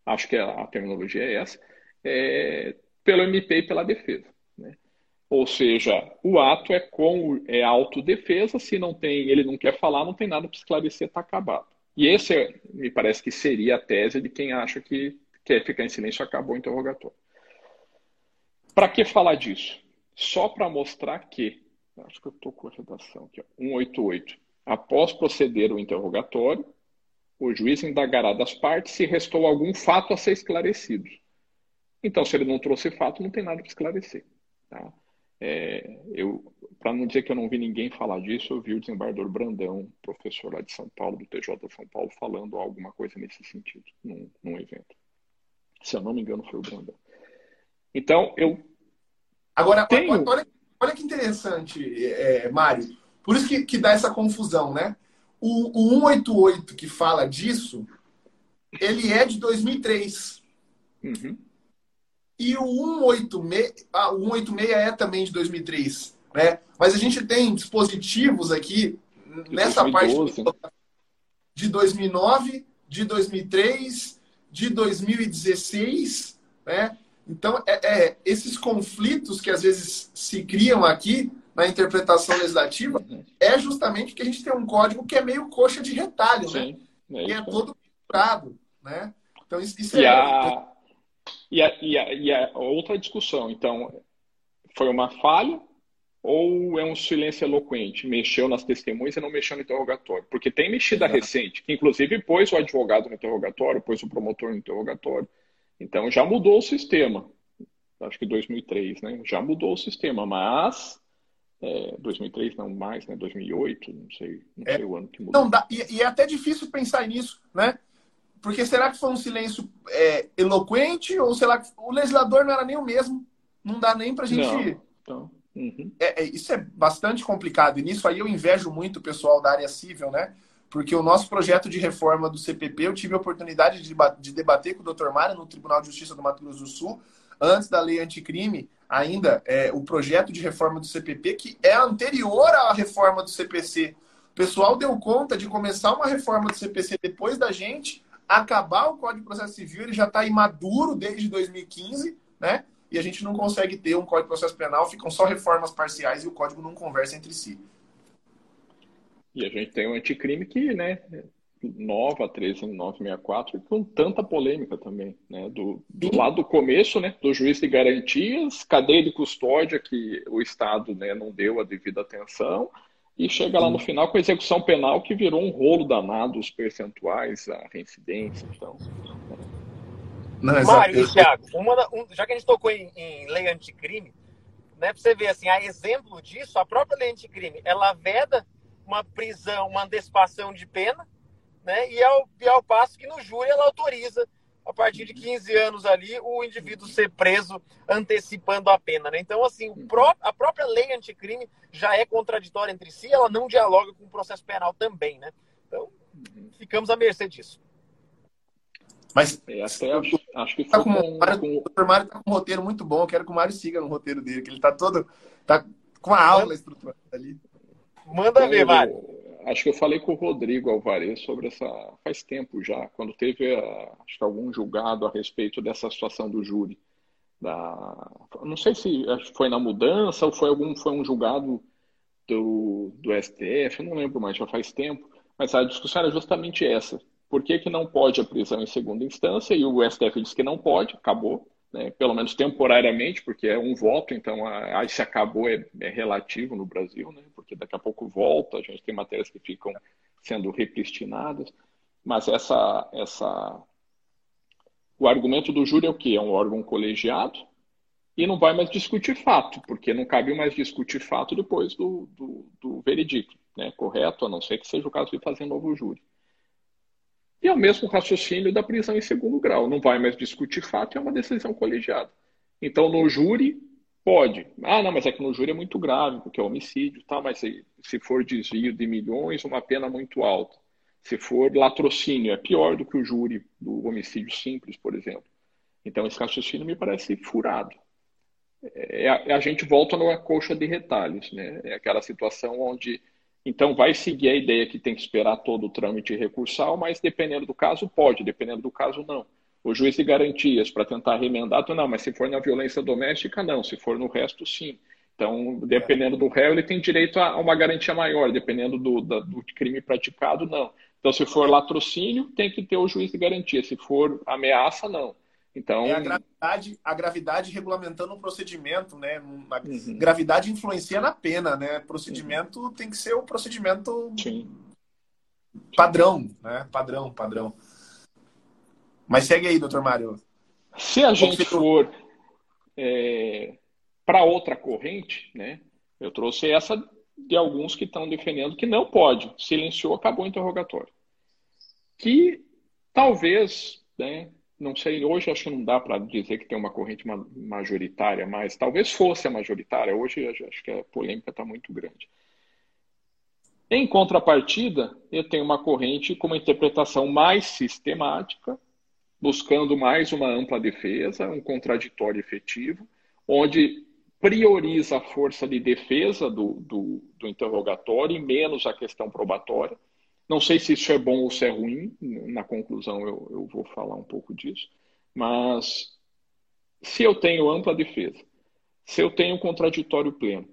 Acho que a, terminologia é essa. É, pelo MP e pela defesa. Ou seja, o ato é com é autodefesa, se não tem, ele não quer falar, não tem nada para esclarecer, está acabado. E esse me parece que seria a tese de quem acha que quer ficar em silêncio acabou o interrogatório. Para que falar disso? Só para mostrar que acho que eu estou com a redação aqui, ó, 188. Após proceder o interrogatório, o juiz indagará das partes se restou algum fato a ser esclarecido. Então, se ele não trouxe fato, não tem nada para esclarecer. Tá? É, eu, para não dizer que eu não vi ninguém falar disso, eu vi o desembargador Brandão, professor lá de São Paulo, do TJ São Paulo, falando alguma coisa nesse sentido, num, num evento. Se eu não me engano, foi o Brandão. Então, eu. Agora, tenho... olha, Olha que interessante, é, Mário. Por isso que, que dá essa confusão, né? O, o 188 que fala disso, ele é de 2003. Uhum. E o 186, ah, o 186 é também de 2003, né? Mas a gente tem dispositivos aqui de nessa 2012. parte de 2009, de 2003, de 2016, né? Então, é, é, esses conflitos que às vezes se criam aqui na interpretação legislativa é justamente que a gente tem um código que é meio coxa de retalho, Sim, né? É que é todo misturado, né? Então, isso, isso e é... A... E, a, e, a, e a outra discussão, então, foi uma falha ou é um silêncio eloquente? Mexeu nas testemunhas e não mexeu no interrogatório? Porque tem mexida recente, que inclusive pôs o advogado no interrogatório, pôs o promotor no interrogatório. Então já mudou o sistema. Acho que 2003, né? Já mudou o sistema, mas é, 2003 não mais, né? 2008, não sei, não é, sei o ano que mudou. Não dá, e, e, é até difícil pensar nisso, né? Porque será que foi um silêncio é, eloquente ou será que o legislador não era nem o mesmo? Não dá nem para a gente. Não, então, uhum. é, é, isso é bastante complicado e nisso aí eu invejo muito o pessoal da área civil, né? porque o nosso projeto de reforma do CPP, eu tive a oportunidade de debater com o Dr. Mário no Tribunal de Justiça do Mato Grosso do Sul, antes da lei anticrime, ainda é, o projeto de reforma do CPP, que é anterior à reforma do CPC. O pessoal deu conta de começar uma reforma do CPC depois da gente, acabar o Código de Processo Civil, ele já está imaduro desde 2015, né? E a gente não consegue ter um Código de Processo Penal, ficam só reformas parciais e o código não conversa entre si. E a gente tem o um anticrime que, né, nova 13964 com tanta polêmica também, né, do, do lado do começo, né, do juiz de garantias, cadeia de custódia que o Estado, né, não deu a devida atenção e chega lá no final com a execução penal que virou um rolo danado, os percentuais, a reincidência, então... Não, Mário e Thiago, uma, um, já que a gente tocou em, em lei anticrime, né, pra você ver assim, a exemplo disso, a própria lei anticrime, ela veda uma prisão, uma antecipação de pena, né? E ao, e ao passo que no júri ela autoriza, a partir de 15 anos ali, o indivíduo ser preso antecipando a pena, né? Então, assim, pró a própria lei anticrime já é contraditória entre si, ela não dialoga com o processo penal também, né? Então, ficamos à mercê disso. Mas é, até acho, acho que tá com, com, Mário, com... o Mário tá com um roteiro muito bom. Eu quero que o Mário siga no roteiro dele, que ele tá todo. tá com a aula estruturada ali. Manda ver, Mário. Acho que eu falei com o Rodrigo Alvarez sobre essa faz tempo já, quando teve acho que algum julgado a respeito dessa situação do júri. Da, não sei se foi na mudança ou foi algum foi um julgado do, do STF, não lembro mais, já faz tempo, mas a discussão era justamente essa. Por que, que não pode a prisão em segunda instância? E o STF disse que não pode, acabou, né? pelo menos temporariamente, porque é um voto, então a, a se acabou é, é, relativo no Brasil, né? porque daqui a pouco volta, a gente tem matérias que ficam sendo repristinadas, mas essa, essa... o argumento do júri é o quê? É um órgão colegiado e não vai mais discutir fato, porque não cabe mais discutir fato depois do, do, do veredicto, né? correto? A não ser que seja o caso de fazer novo júri. E é o mesmo raciocínio da prisão em segundo grau. Não vai mais discutir fato, é uma decisão colegiada. Então, no júri, pode. Ah, não, mas é que no júri é muito grave, porque é homicídio, tá? mas se, for desvio de milhões, uma pena muito alta. Se for latrocínio, é pior do que o júri do homicídio simples, por exemplo. Então, esse raciocínio me parece furado. É, a, é, a gente volta numa colcha de retalhos, né? É aquela situação onde então, vai seguir a ideia que tem que esperar todo o trâmite recursal, mas dependendo do caso, pode, dependendo do caso, não. O juiz de garantias para tentar remendar, não, mas se for na violência doméstica, não, se for no resto, sim. Então, dependendo do réu, ele tem direito a uma garantia maior, dependendo do, do crime praticado, não. Então, se for latrocínio, tem que ter o juiz de garantia. Se for ameaça, não. Então, é a gravidade, a gravidade regulamentando o procedimento, né? A uhum. gravidade influencia na pena, né? Procedimento uhum. tem que ser o procedimento Sim. padrão, né? Padrão, padrão. Mas segue aí, doutor Mário. Se a gente for é, para outra corrente, né? Eu trouxe essa de alguns que estão defendendo que não pode. Silenciou, acabou o interrogatório. Que talvez, né? Não sei, hoje acho que não dá para dizer que tem uma corrente majoritária, mas talvez fosse a majoritária. Hoje acho que a polêmica está muito grande. Em contrapartida, eu tenho uma corrente com uma interpretação mais sistemática, buscando mais uma ampla defesa, um contraditório efetivo, onde prioriza a força de defesa do, do, do interrogatório e menos a questão probatória não sei se isso é bom ou se é ruim, na conclusão eu, eu vou falar um pouco disso, mas se eu tenho ampla defesa, se eu tenho contraditório pleno,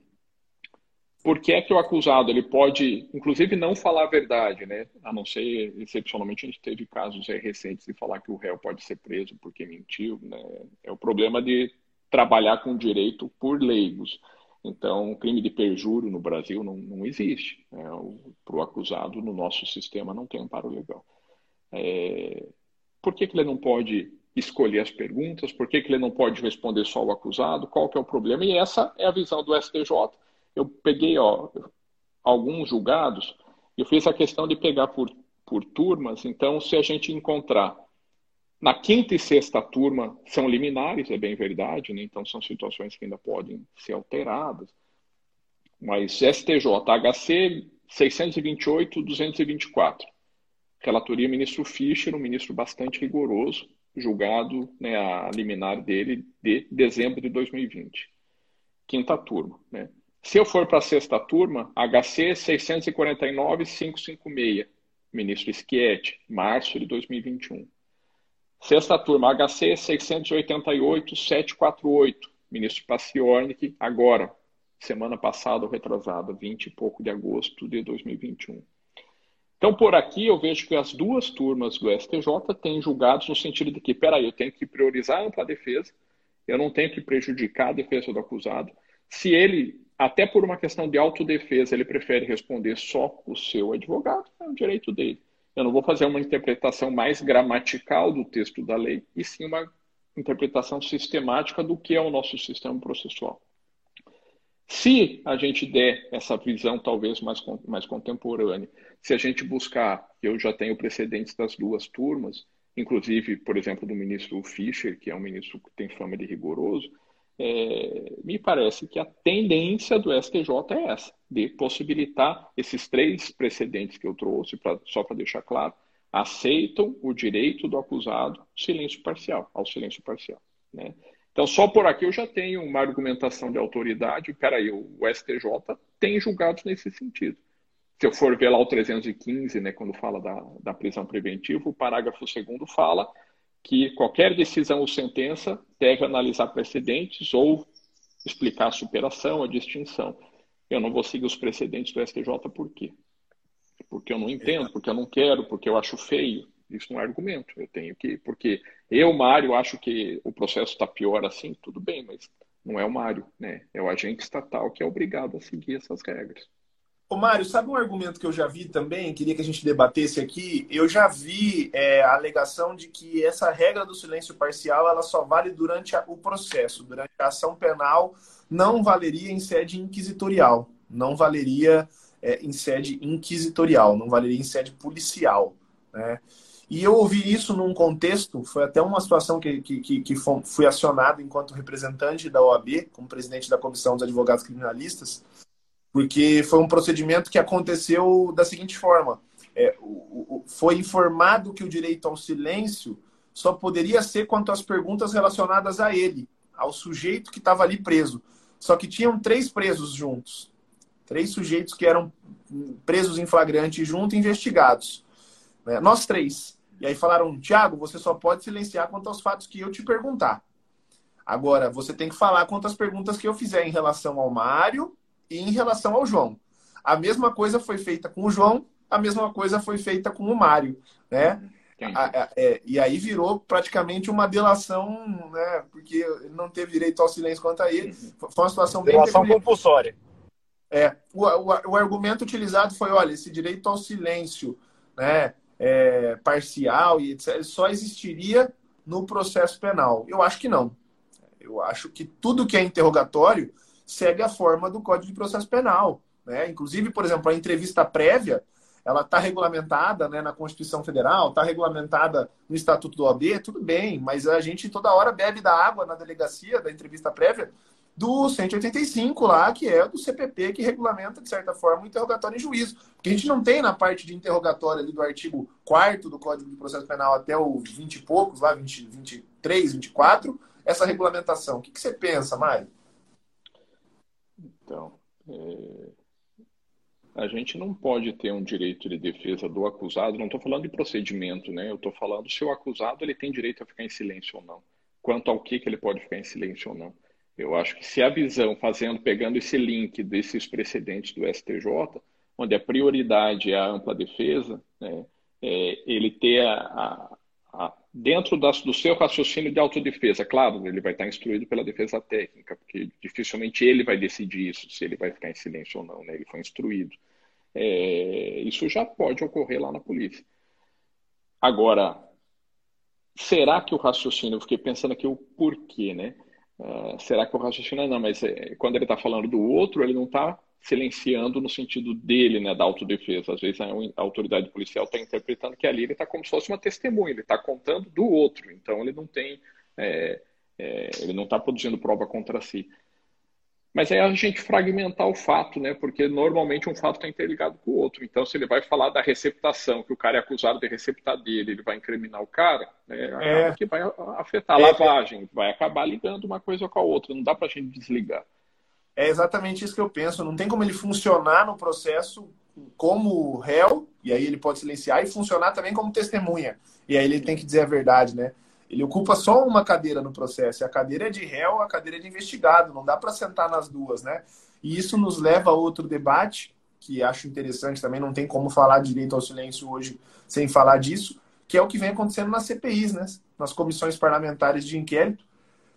por que é que o acusado ele pode, inclusive, não falar a verdade, né? A não ser, excepcionalmente, a gente teve casos recentes de falar que o réu pode ser preso porque mentiu, né? É o problema de trabalhar com direito por leigos. Então, crime de perjúrio no Brasil não, não existe. Né? Para o acusado, no nosso sistema, não tem amparo legal. É... Por que, que ele não pode escolher as perguntas? Por que, que ele não pode responder só o acusado? Qual que é o problema? E essa é a visão do STJ. Eu peguei ó, alguns julgados, eu fiz a questão de pegar por, por turmas. Então, se a gente encontrar na quinta e sexta turma são liminares, é bem verdade, né? então são situações que ainda podem ser alteradas. Mas STJ, HC 628-224. Relatoria ministro Fischer, um ministro bastante rigoroso, julgado né, a liminar dele de dezembro de 2020. Quinta turma. Né? Se eu for para a sexta turma, HC 649-556, ministro Schietti, março de 2021. Sexta turma, HC 688-748, ministro Paciornik, agora, semana passada ou retrasada, 20 e pouco de agosto de 2021. Então, por aqui, eu vejo que as duas turmas do STJ têm julgados no sentido de que, peraí, eu tenho que priorizar a ampla defesa, eu não tenho que prejudicar a defesa do acusado. Se ele, até por uma questão de autodefesa, ele prefere responder só o seu advogado, é um direito dele. Eu não vou fazer uma interpretação mais gramatical do texto da lei, e sim uma interpretação sistemática do que é o nosso sistema processual. Se a gente der essa visão talvez mais, mais contemporânea, se a gente buscar, eu já tenho precedentes das duas turmas, inclusive, por exemplo, do ministro Fischer, que é um ministro que tem fama de rigoroso, é, me parece que a tendência do STJ é essa, de possibilitar esses três precedentes que eu trouxe, pra, só para deixar claro, aceitam o direito do acusado silêncio parcial, ao silêncio parcial. Né? Então, só por aqui eu já tenho uma argumentação de autoridade. Peraí, o STJ tem julgados nesse sentido. se eu for ver lá o 315, né, quando fala da, da prisão preventiva, o parágrafo 2 fala que qualquer decisão ou sentença deve analisar precedentes ou explicar a superação, a distinção. Eu não vou seguir os precedentes do STJ por quê? Porque eu não entendo, porque eu não quero, porque eu acho feio. Isso não é argumento. Eu tenho que. Porque eu, Mário, acho que o processo está pior assim, tudo bem, mas não é o Mário, né? É o agente estatal que é obrigado a seguir essas regras. Ô, Mário, sabe um argumento que eu já vi também, queria que a gente debatesse aqui? Eu já vi é, a alegação de que essa regra do silêncio parcial ela só vale durante a, o processo, durante a ação penal, não valeria em sede inquisitorial, não valeria é, em sede inquisitorial, não valeria em sede policial. Né? E eu ouvi isso num contexto, foi até uma situação que, que, que fui acionado enquanto representante da OAB, como presidente da Comissão dos Advogados Criminalistas, porque foi um procedimento que aconteceu da seguinte forma: é, o, o, foi informado que o direito ao silêncio só poderia ser quanto às perguntas relacionadas a ele, ao sujeito que estava ali preso. Só que tinham três presos juntos, três sujeitos que eram presos em flagrante junto, investigados. Né? Nós três. E aí falaram, Tiago, você só pode silenciar quanto aos fatos que eu te perguntar. Agora, você tem que falar quanto às perguntas que eu fizer em relação ao Mário e em relação ao João. A mesma coisa foi feita com o João, a mesma coisa foi feita com o Mário, né? é, e aí virou praticamente uma delação, né? Porque ele não teve direito ao silêncio contra ele. Uhum. Foi uma situação bem. Delação compulsória. É, o, o, o, argumento utilizado foi: olha, esse direito ao silêncio né, é, parcial e etc., só existiria no processo penal. Eu acho que não. Eu acho que tudo que é interrogatório segue a forma do Código de Processo Penal. Né? Inclusive, por exemplo, a entrevista prévia, ela está regulamentada né, na Constituição Federal, está regulamentada no Estatuto do OAB, tudo bem, mas a gente toda hora bebe da água na delegacia da entrevista prévia do 185 lá, que é do CPP, que regulamenta, de certa forma, o interrogatório em juízo. A gente não tem na parte de interrogatório ali do artigo 4 do Código de Processo Penal até o 20 e poucos, lá, 20, 23, 24, essa regulamentação. O que, que você pensa, Mário? Então, é... a gente não pode ter um direito de defesa do acusado, não estou falando de procedimento, né? Eu estou falando se o acusado ele tem direito a ficar em silêncio ou não. Quanto ao que, que ele pode ficar em silêncio ou não. Eu acho que se a visão, fazendo, pegando esse link desses precedentes do STJ, onde a prioridade é a ampla defesa, né, é, ele ter a, a, a, dentro do seu raciocínio de autodefesa, claro, ele vai estar instruído pela defesa técnica, porque dificilmente ele vai decidir isso, se ele vai ficar em silêncio ou não, né? ele foi instruído. É, isso já pode ocorrer lá na polícia. Agora, será que o raciocínio, eu fiquei pensando aqui o porquê, né? Uh, será que o raciocínio não, mas é, quando ele está falando do outro, ele não está silenciando no sentido dele, né, da autodefesa. Às vezes a, autoridade policial está interpretando que ali ele está como se fosse uma testemunha, ele está contando do outro, então ele não tem, é, é, ele não está produzindo prova contra si. Mas é a gente fragmentar o fato, né? Porque normalmente um fato está interligado com o outro. Então, se ele vai falar da receptação, que o cara é acusado de receptar dele, ele vai incriminar o cara, né? é. que vai afetar a lavagem, vai acabar ligando uma coisa com a outra. Não dá para a gente desligar. É exatamente isso que eu penso. Não tem como ele funcionar no processo como réu, e aí ele pode silenciar, e funcionar também como testemunha. E aí ele tem que dizer a verdade, né? Ele ocupa só uma cadeira no processo. A cadeira é de réu, a cadeira é de investigado. Não dá para sentar nas duas, né? E isso nos leva a outro debate, que acho interessante também. Não tem como falar direito ao silêncio hoje sem falar disso, que é o que vem acontecendo nas CPIs, né? Nas comissões parlamentares de inquérito,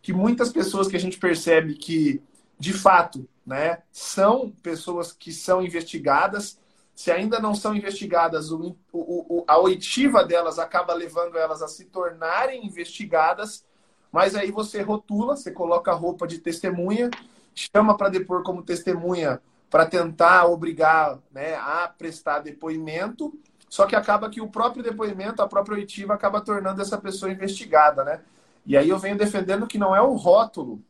que muitas pessoas que a gente percebe que de fato, né, são pessoas que são investigadas. Se ainda não são investigadas, o, o, a oitiva delas acaba levando elas a se tornarem investigadas, mas aí você rotula, você coloca a roupa de testemunha, chama para depor como testemunha para tentar obrigar né, a prestar depoimento, só que acaba que o próprio depoimento, a própria oitiva, acaba tornando essa pessoa investigada, né? E aí eu venho defendendo que não é o rótulo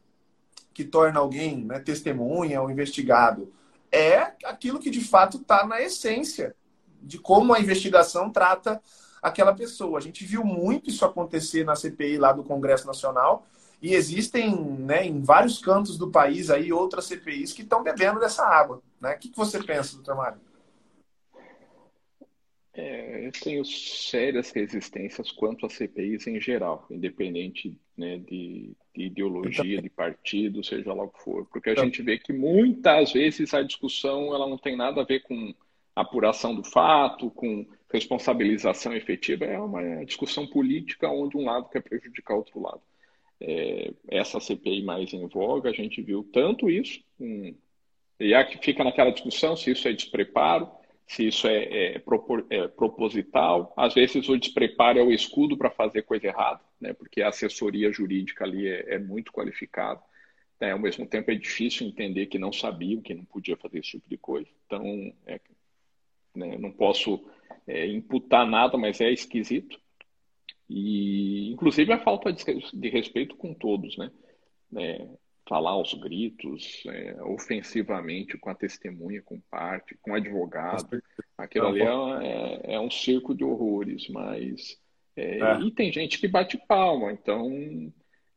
que torna alguém né, testemunha ou investigado. É aquilo que de fato está na essência de como a investigação trata aquela pessoa. A gente viu muito isso acontecer na CPI lá do Congresso Nacional e existem né, em vários cantos do país aí outras CPIs que estão bebendo dessa água. Né? O que, que você pensa, doutor Mário? É, eu tenho sérias resistências quanto a CPIs em geral, independente né, de, de, ideologia, de partido, seja lá o que for. Porque a então. gente vê que muitas vezes a discussão ela não tem nada a ver com apuração do fato, com responsabilização efetiva, é uma discussão política onde um lado quer prejudicar o outro lado. É, essa CPI mais em voga, a gente viu tanto isso, um, e aqui fica naquela discussão se isso é despreparo, se isso é, é, propor, é, proposital. Às vezes o despreparo é o escudo para fazer coisa errada, né? porque a assessoria jurídica ali é, é muito qualificada. Né? Ao mesmo tempo é difícil entender que não sabia, que não podia fazer esse tipo de coisa. Então, é, né? não posso é, imputar nada, mas é esquisito. E, inclusive, a falta de, de respeito com todos, né? É, falar aos gritos, é, ofensivamente com a testemunha, com parte, com o advogado. Aquilo ali é, é, é um circo de horrores, mas. É, é. E tem gente que bate palma, então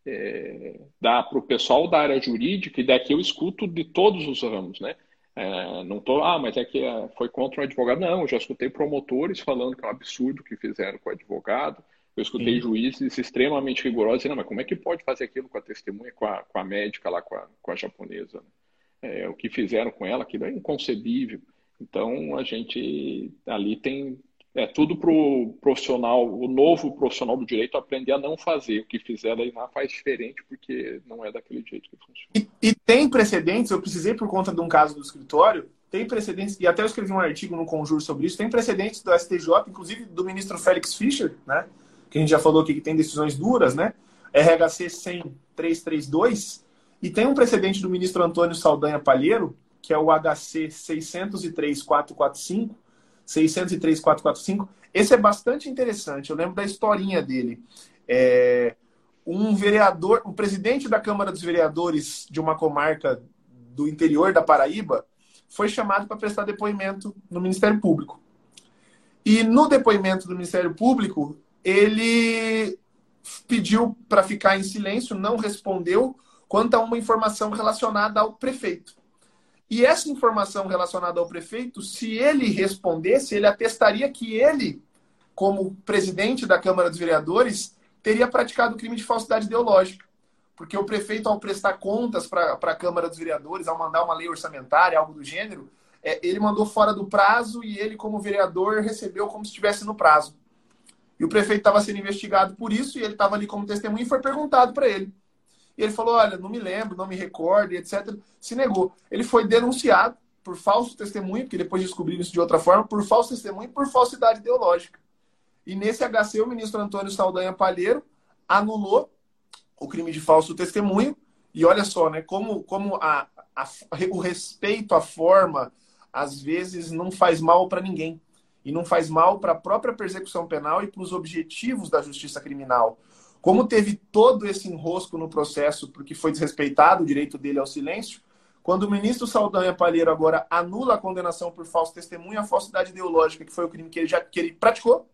é, dá para o pessoal da área jurídica, e daqui eu escuto de todos os ramos, né? Não tô, ah, mas é que foi contra o advogado. Não, eu já escutei promotores falando que é um absurdo o que fizeram com o advogado. Eu escutei Sim. juízes extremamente rigorosos dizendo, mas como é que pode fazer aquilo com a testemunha, com a, com a médica lá, com a, com a japonesa? É, o que fizeram com ela, aquilo é inconcebível. Então, a gente ali tem é tudo para o profissional, o novo profissional do direito aprender a não fazer. O que fizer ali lá faz diferente, porque não é daquele jeito que funciona. E, e, tem precedentes, eu precisei por conta de um caso do escritório, tem precedentes, e até eu escrevi um artigo no Conjuro sobre isso, tem precedentes do STJ, inclusive do ministro Félix Fischer, né? Que a gente já falou aqui que tem decisões duras, né? RHC 10332, e tem um precedente do ministro Antônio Saldanha Palheiro, que é o HC 603445, 603445. Esse é bastante interessante, eu lembro da historinha dele. É, um vereador, o um presidente da Câmara dos Vereadores de uma comarca do interior da Paraíba foi chamado para prestar depoimento no Ministério Público. E no depoimento do Ministério Público, ele pediu para ficar em silêncio, não respondeu quanto a uma informação relacionada ao prefeito. E essa informação relacionada ao prefeito, se ele respondesse, ele atestaria que ele, como presidente da Câmara dos Vereadores, teria praticado crime de falsidade ideológica. Porque o prefeito, ao prestar contas para a Câmara dos Vereadores, ao mandar uma lei orçamentária, algo do gênero, é, ele mandou fora do prazo e ele, como vereador, recebeu como se estivesse no prazo. E o prefeito estava sendo investigado por isso, e ele estava ali como testemunha, e foi perguntado para ele. E ele falou: Olha, não me lembro, não me recordo, etc. Se negou. Ele foi denunciado por falso testemunho, porque depois descobriram isso de outra forma, por falso testemunho e por falsidade ideológica. E nesse HC, o ministro Antônio Saldanha Palheiro anulou o crime de falso testemunho. E olha só, né, como, como a, a, o respeito à forma, às vezes, não faz mal para ninguém e não faz mal para a própria persecução penal e para os objetivos da justiça criminal. Como teve todo esse enrosco no processo porque foi desrespeitado o direito dele ao silêncio, quando o ministro Saldanha Palheiro agora anula a condenação por falso testemunho, a falsidade ideológica, que foi o crime que ele, já, que ele praticou,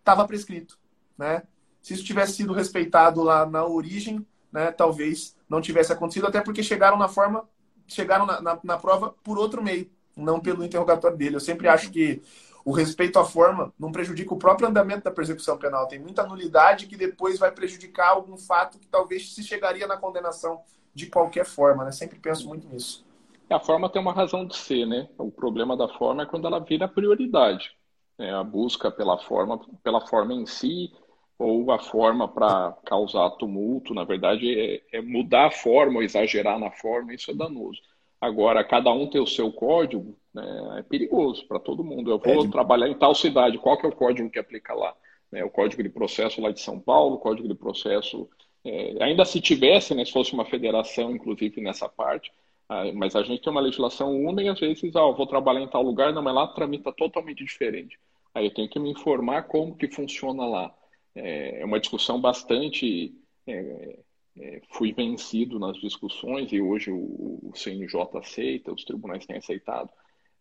estava prescrito. Né? Se isso tivesse sido respeitado lá na origem, né, talvez não tivesse acontecido, até porque chegaram na forma, chegaram na, na, na prova por outro meio, não pelo interrogatório dele. Eu sempre acho que o respeito à forma não prejudica o próprio andamento da persecução penal. Tem muita nulidade que depois vai prejudicar algum fato que talvez se chegaria na condenação de qualquer forma, né? Sempre penso muito nisso. A forma tem uma razão de ser, né? O problema da forma é quando ela vira prioridade. É a busca pela forma, pela forma em si, ou a forma para causar tumulto. Na verdade, é, é mudar a forma ou exagerar na forma, isso é danoso. Agora, cada um tem o seu código, né, é perigoso para todo mundo. Eu vou é de... trabalhar em tal cidade, qual que é o código que aplica lá? É, o código de processo lá de São Paulo, o código de processo... É, ainda se tivesse, né, se fosse uma federação, inclusive, nessa parte, ah, mas a gente tem uma legislação única e às vezes, ah, eu vou trabalhar em tal lugar, não, mas lá tramita totalmente diferente. Aí eu tenho que me informar como que funciona lá. É, é uma discussão bastante é, é, fui vencido nas discussões e hoje o, o CNJ aceita, os tribunais têm aceitado.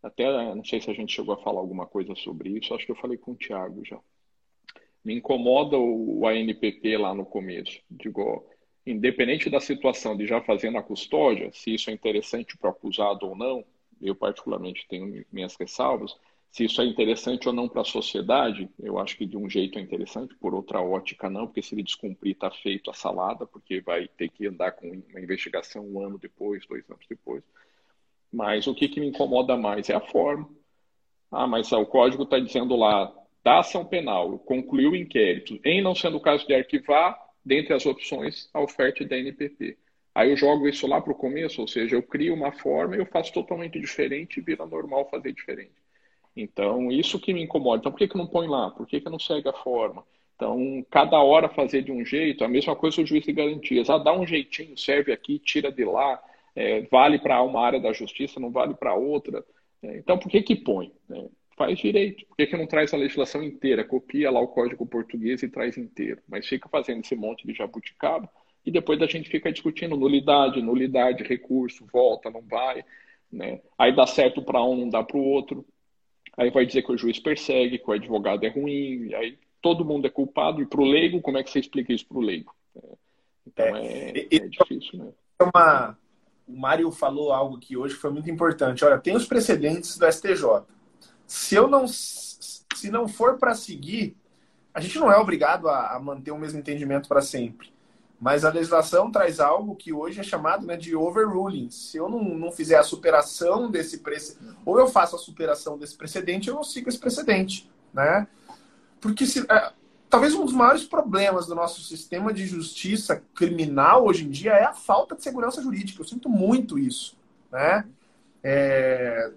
Até não sei se a gente chegou a falar alguma coisa sobre isso, acho que eu falei com o Tiago já. Me incomoda o, ANPP lá no começo. Digo, independente da situação de já fazer na custódia, se isso é interessante para o acusado ou não, eu particularmente tenho minhas ressalvas, Se isso é interessante ou não para a sociedade, eu acho que de um jeito é interessante, por outra ótica não, porque se ele descumprir, está feito a salada, porque vai ter que andar com uma investigação um ano depois, dois anos depois. Mas o que, que me incomoda mais é a forma. Ah, mas o código está dizendo lá, da ação penal, concluiu o inquérito, em não sendo o caso de arquivar, dentre as opções, a oferta da NPP. Aí eu jogo isso lá para o começo, ou seja, eu crio uma forma e eu faço totalmente diferente e vira normal fazer diferente. Então, isso que me incomoda. Então, por que, que não põe lá? Por que, que não segue a forma? Então, cada hora fazer de um jeito, a mesma coisa o juiz de garantias. Ah, dá um jeitinho, serve aqui, tira de lá, é, vale para uma área da justiça, não vale para outra. É, então, por que que põe? É, faz direito. Por que, que não traz a legislação inteira? Copia lá o código português e traz inteiro. Mas fica fazendo esse monte de jabuticaba e depois a gente fica discutindo nulidade, nulidade, recurso, volta, não vai. Né? Aí dá certo para um, não dá para o outro. Aí vai dizer que o juiz persegue, que o advogado é ruim, aí todo mundo é culpado. E para o leigo, como é que você explica isso para o leigo? Então é, é, é difícil, né? É uma... O Mário falou algo que hoje foi muito importante. Olha, tem os precedentes do STJ. Se eu não, se não for para seguir, a gente não é obrigado a, a manter o mesmo entendimento para sempre. Mas a legislação traz algo que hoje é chamado né, de overruling. Se eu não, não fizer a superação desse precedente, ou eu faço a superação desse precedente, eu não sigo esse precedente. Né? Porque se, é, talvez um dos maiores problemas do nosso sistema de justiça criminal hoje em dia é a falta de segurança jurídica. Eu sinto muito isso. Né? É,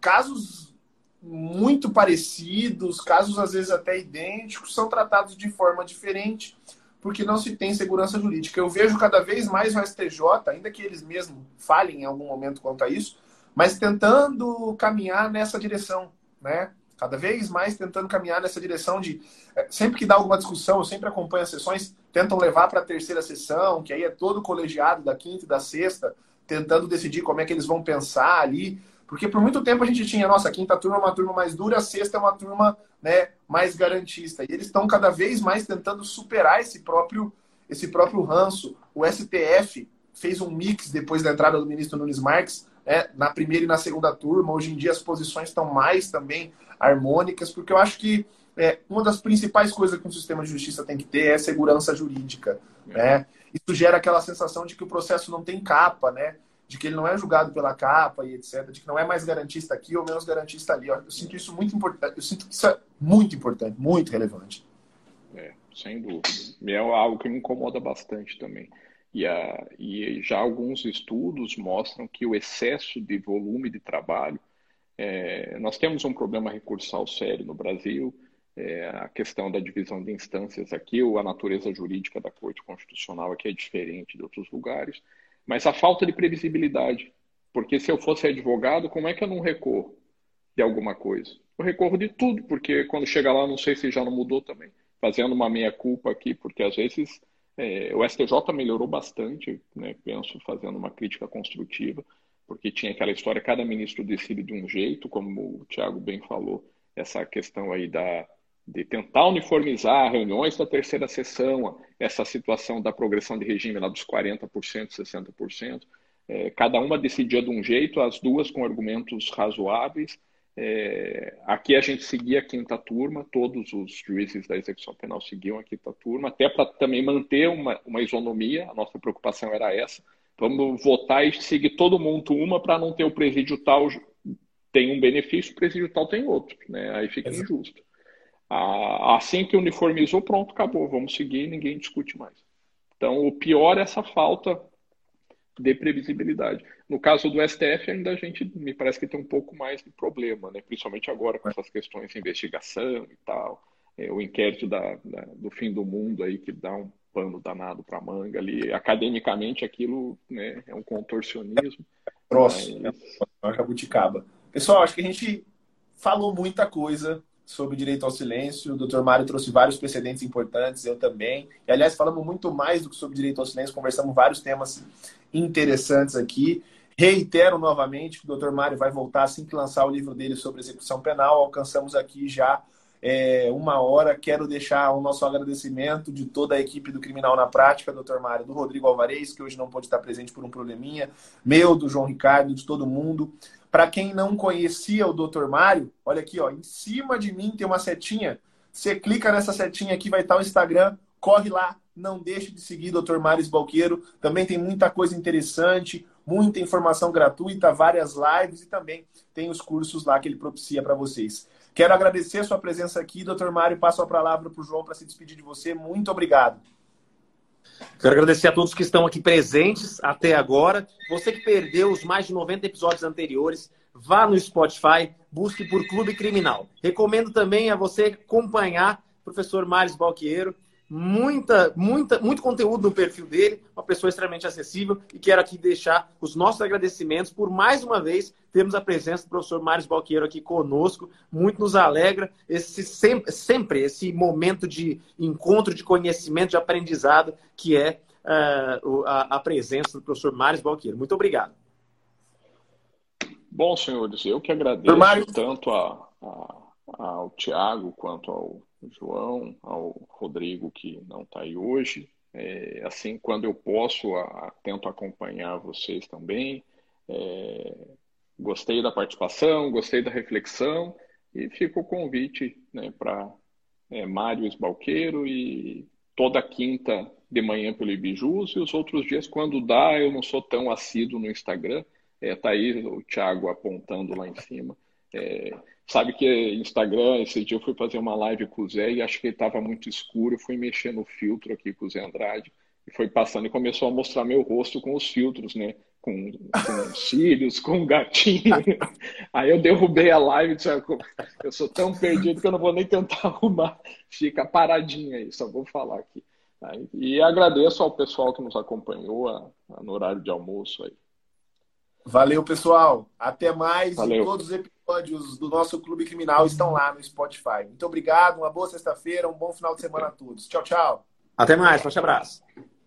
casos muito parecidos, casos às vezes até idênticos, são tratados de forma diferente porque não se tem segurança jurídica. Eu vejo cada vez mais o STJ, ainda que eles mesmos falhem em algum momento quanto a isso, mas tentando caminhar nessa direção, né? Cada vez mais tentando caminhar nessa direção de é, sempre que dá alguma discussão, eu sempre acompanho as sessões, tentam levar para a terceira sessão, que aí é todo colegiado da quinta e da sexta, tentando decidir como é que eles vão pensar ali. Porque por muito tempo a gente tinha, nossa, a quinta turma é uma turma mais dura, a sexta é uma turma né, mais garantista. E eles estão cada vez mais tentando superar esse próprio, esse próprio ranço. O STF fez um mix depois da entrada do ministro Nunes Marques, né, na primeira e na segunda turma. Hoje em dia as posições estão mais também harmônicas, porque eu acho que é, uma das principais coisas que um sistema de justiça tem que ter é segurança jurídica. Né? Isso gera aquela sensação de que o processo não tem capa, né? de que ele não é julgado pela capa e etc, de que não é mais garantista aqui ou menos garantista ali. Eu sinto isso muito importante, eu sinto que isso é muito importante, muito relevante. É, sem dúvida. E é algo que me incomoda bastante também. E, a, e já alguns estudos mostram que o excesso de volume de trabalho, é, nós temos um problema recursal sério no Brasil, é, a questão da divisão de instâncias aqui, ou a natureza jurídica da Corte Constitucional aqui é diferente de outros lugares, mas a falta de previsibilidade. Porque se eu fosse advogado, como é que eu não recorro de alguma coisa? Eu recorro de tudo, porque quando chegar lá, não sei se já não mudou também. Fazendo uma meia-culpa aqui, porque às vezes é, o STJ melhorou bastante, né, penso, fazendo uma crítica construtiva, porque tinha aquela história, cada ministro decide de um jeito, como o Tiago bem falou, essa questão aí da, de tentar uniformizar reuniões da terceira sessão, essa situação da progressão de regime lá dos 40%, 60%, é, cada uma decidia de um jeito, as duas com argumentos razoáveis. É, aqui a gente seguia a quinta turma, todos os juízes da execução penal seguiam a quinta turma, até para também manter uma, uma isonomia, a nossa preocupação era essa. Vamos votar e seguir todo mundo uma para não ter o presídio tal tem um benefício, o presídio tal tem outro, né? aí fica Exato. injusto. Assim que uniformizou, pronto, acabou, vamos seguir, ninguém discute mais. Então, o pior é essa falta de previsibilidade. No caso do STF, ainda a gente me parece que tem um pouco mais de problema, né? principalmente agora com essas questões de investigação e tal, é, o inquérito da, da, do fim do mundo aí que dá um pano danado para manga ali. Academicamente, aquilo né, é um contorcionismo. Próximo, mas... é jabuticaba. Pessoal, acho que a gente falou muita coisa sobre direito ao silêncio. O doutor Mário trouxe vários precedentes importantes, eu também. E, aliás, falamos muito mais do que sobre direito ao silêncio, conversamos vários temas interessantes aqui. Reitero novamente que o doutor Mário vai voltar assim que lançar o livro dele sobre execução penal. Alcançamos aqui já é, uma hora. Quero deixar o nosso agradecimento de toda a equipe do Criminal na Prática, doutor Mário, do Rodrigo Alvarez, que hoje não pôde estar presente por um probleminha, meu, do João Ricardo, de todo mundo. Para quem não conhecia o doutor Mário, olha aqui, ó, em cima de mim tem uma setinha. Você clica nessa setinha aqui, vai estar o Instagram, corre lá, não deixe de seguir Dr. Mário Balqueiro. Também tem muita coisa interessante, muita informação gratuita, várias lives e também tem os cursos lá que ele propicia para vocês. Quero agradecer a sua presença aqui, Dr. Mário. Passo a palavra para o João para se despedir de você. Muito obrigado. Quero agradecer a todos que estão aqui presentes até agora. Você que perdeu os mais de 90 episódios anteriores, vá no Spotify, busque por Clube Criminal. Recomendo também a você acompanhar o professor Mário Balqueiro muita, muita, muito conteúdo no perfil dele, uma pessoa extremamente acessível e quero aqui deixar os nossos agradecimentos por mais uma vez termos a presença do professor Mário Balqueiro aqui conosco, muito nos alegra esse sempre, sempre esse momento de encontro de conhecimento, de aprendizado que é uh, a, a, presença do professor Mário Balqueiro. Muito obrigado. Bom, senhores, eu que agradeço tanto a, a, ao Tiago quanto ao João, ao Rodrigo, que não está aí hoje. É, assim, quando eu posso, a, tento acompanhar vocês também. É, gostei da participação, gostei da reflexão e fica o convite né, para é, Mário Esbalqueiro e toda quinta de manhã pelo Ibijus e os outros dias, quando dá, eu não sou tão assíduo no Instagram. É, tá aí o Thiago apontando lá em cima. É, Sabe que Instagram, esse dia eu fui fazer uma live com o Zé e acho que ele estava muito escuro. Fui mexer no filtro aqui com o Zé Andrade e foi passando e começou a mostrar meu rosto com os filtros, né? Com, com cílios, [LAUGHS] com gatinho. Aí eu derrubei a live e disse: ah, Eu sou tão perdido que eu não vou nem tentar [LAUGHS] arrumar. Fica paradinho aí, só vou falar aqui. E agradeço ao pessoal que nos acompanhou no horário de almoço aí. Valeu, pessoal. Até mais. Valeu. todos os episódios do nosso Clube Criminal estão lá no Spotify. Muito obrigado, uma boa sexta-feira, um bom final de semana a todos. Tchau, tchau. Até mais, forte abraço.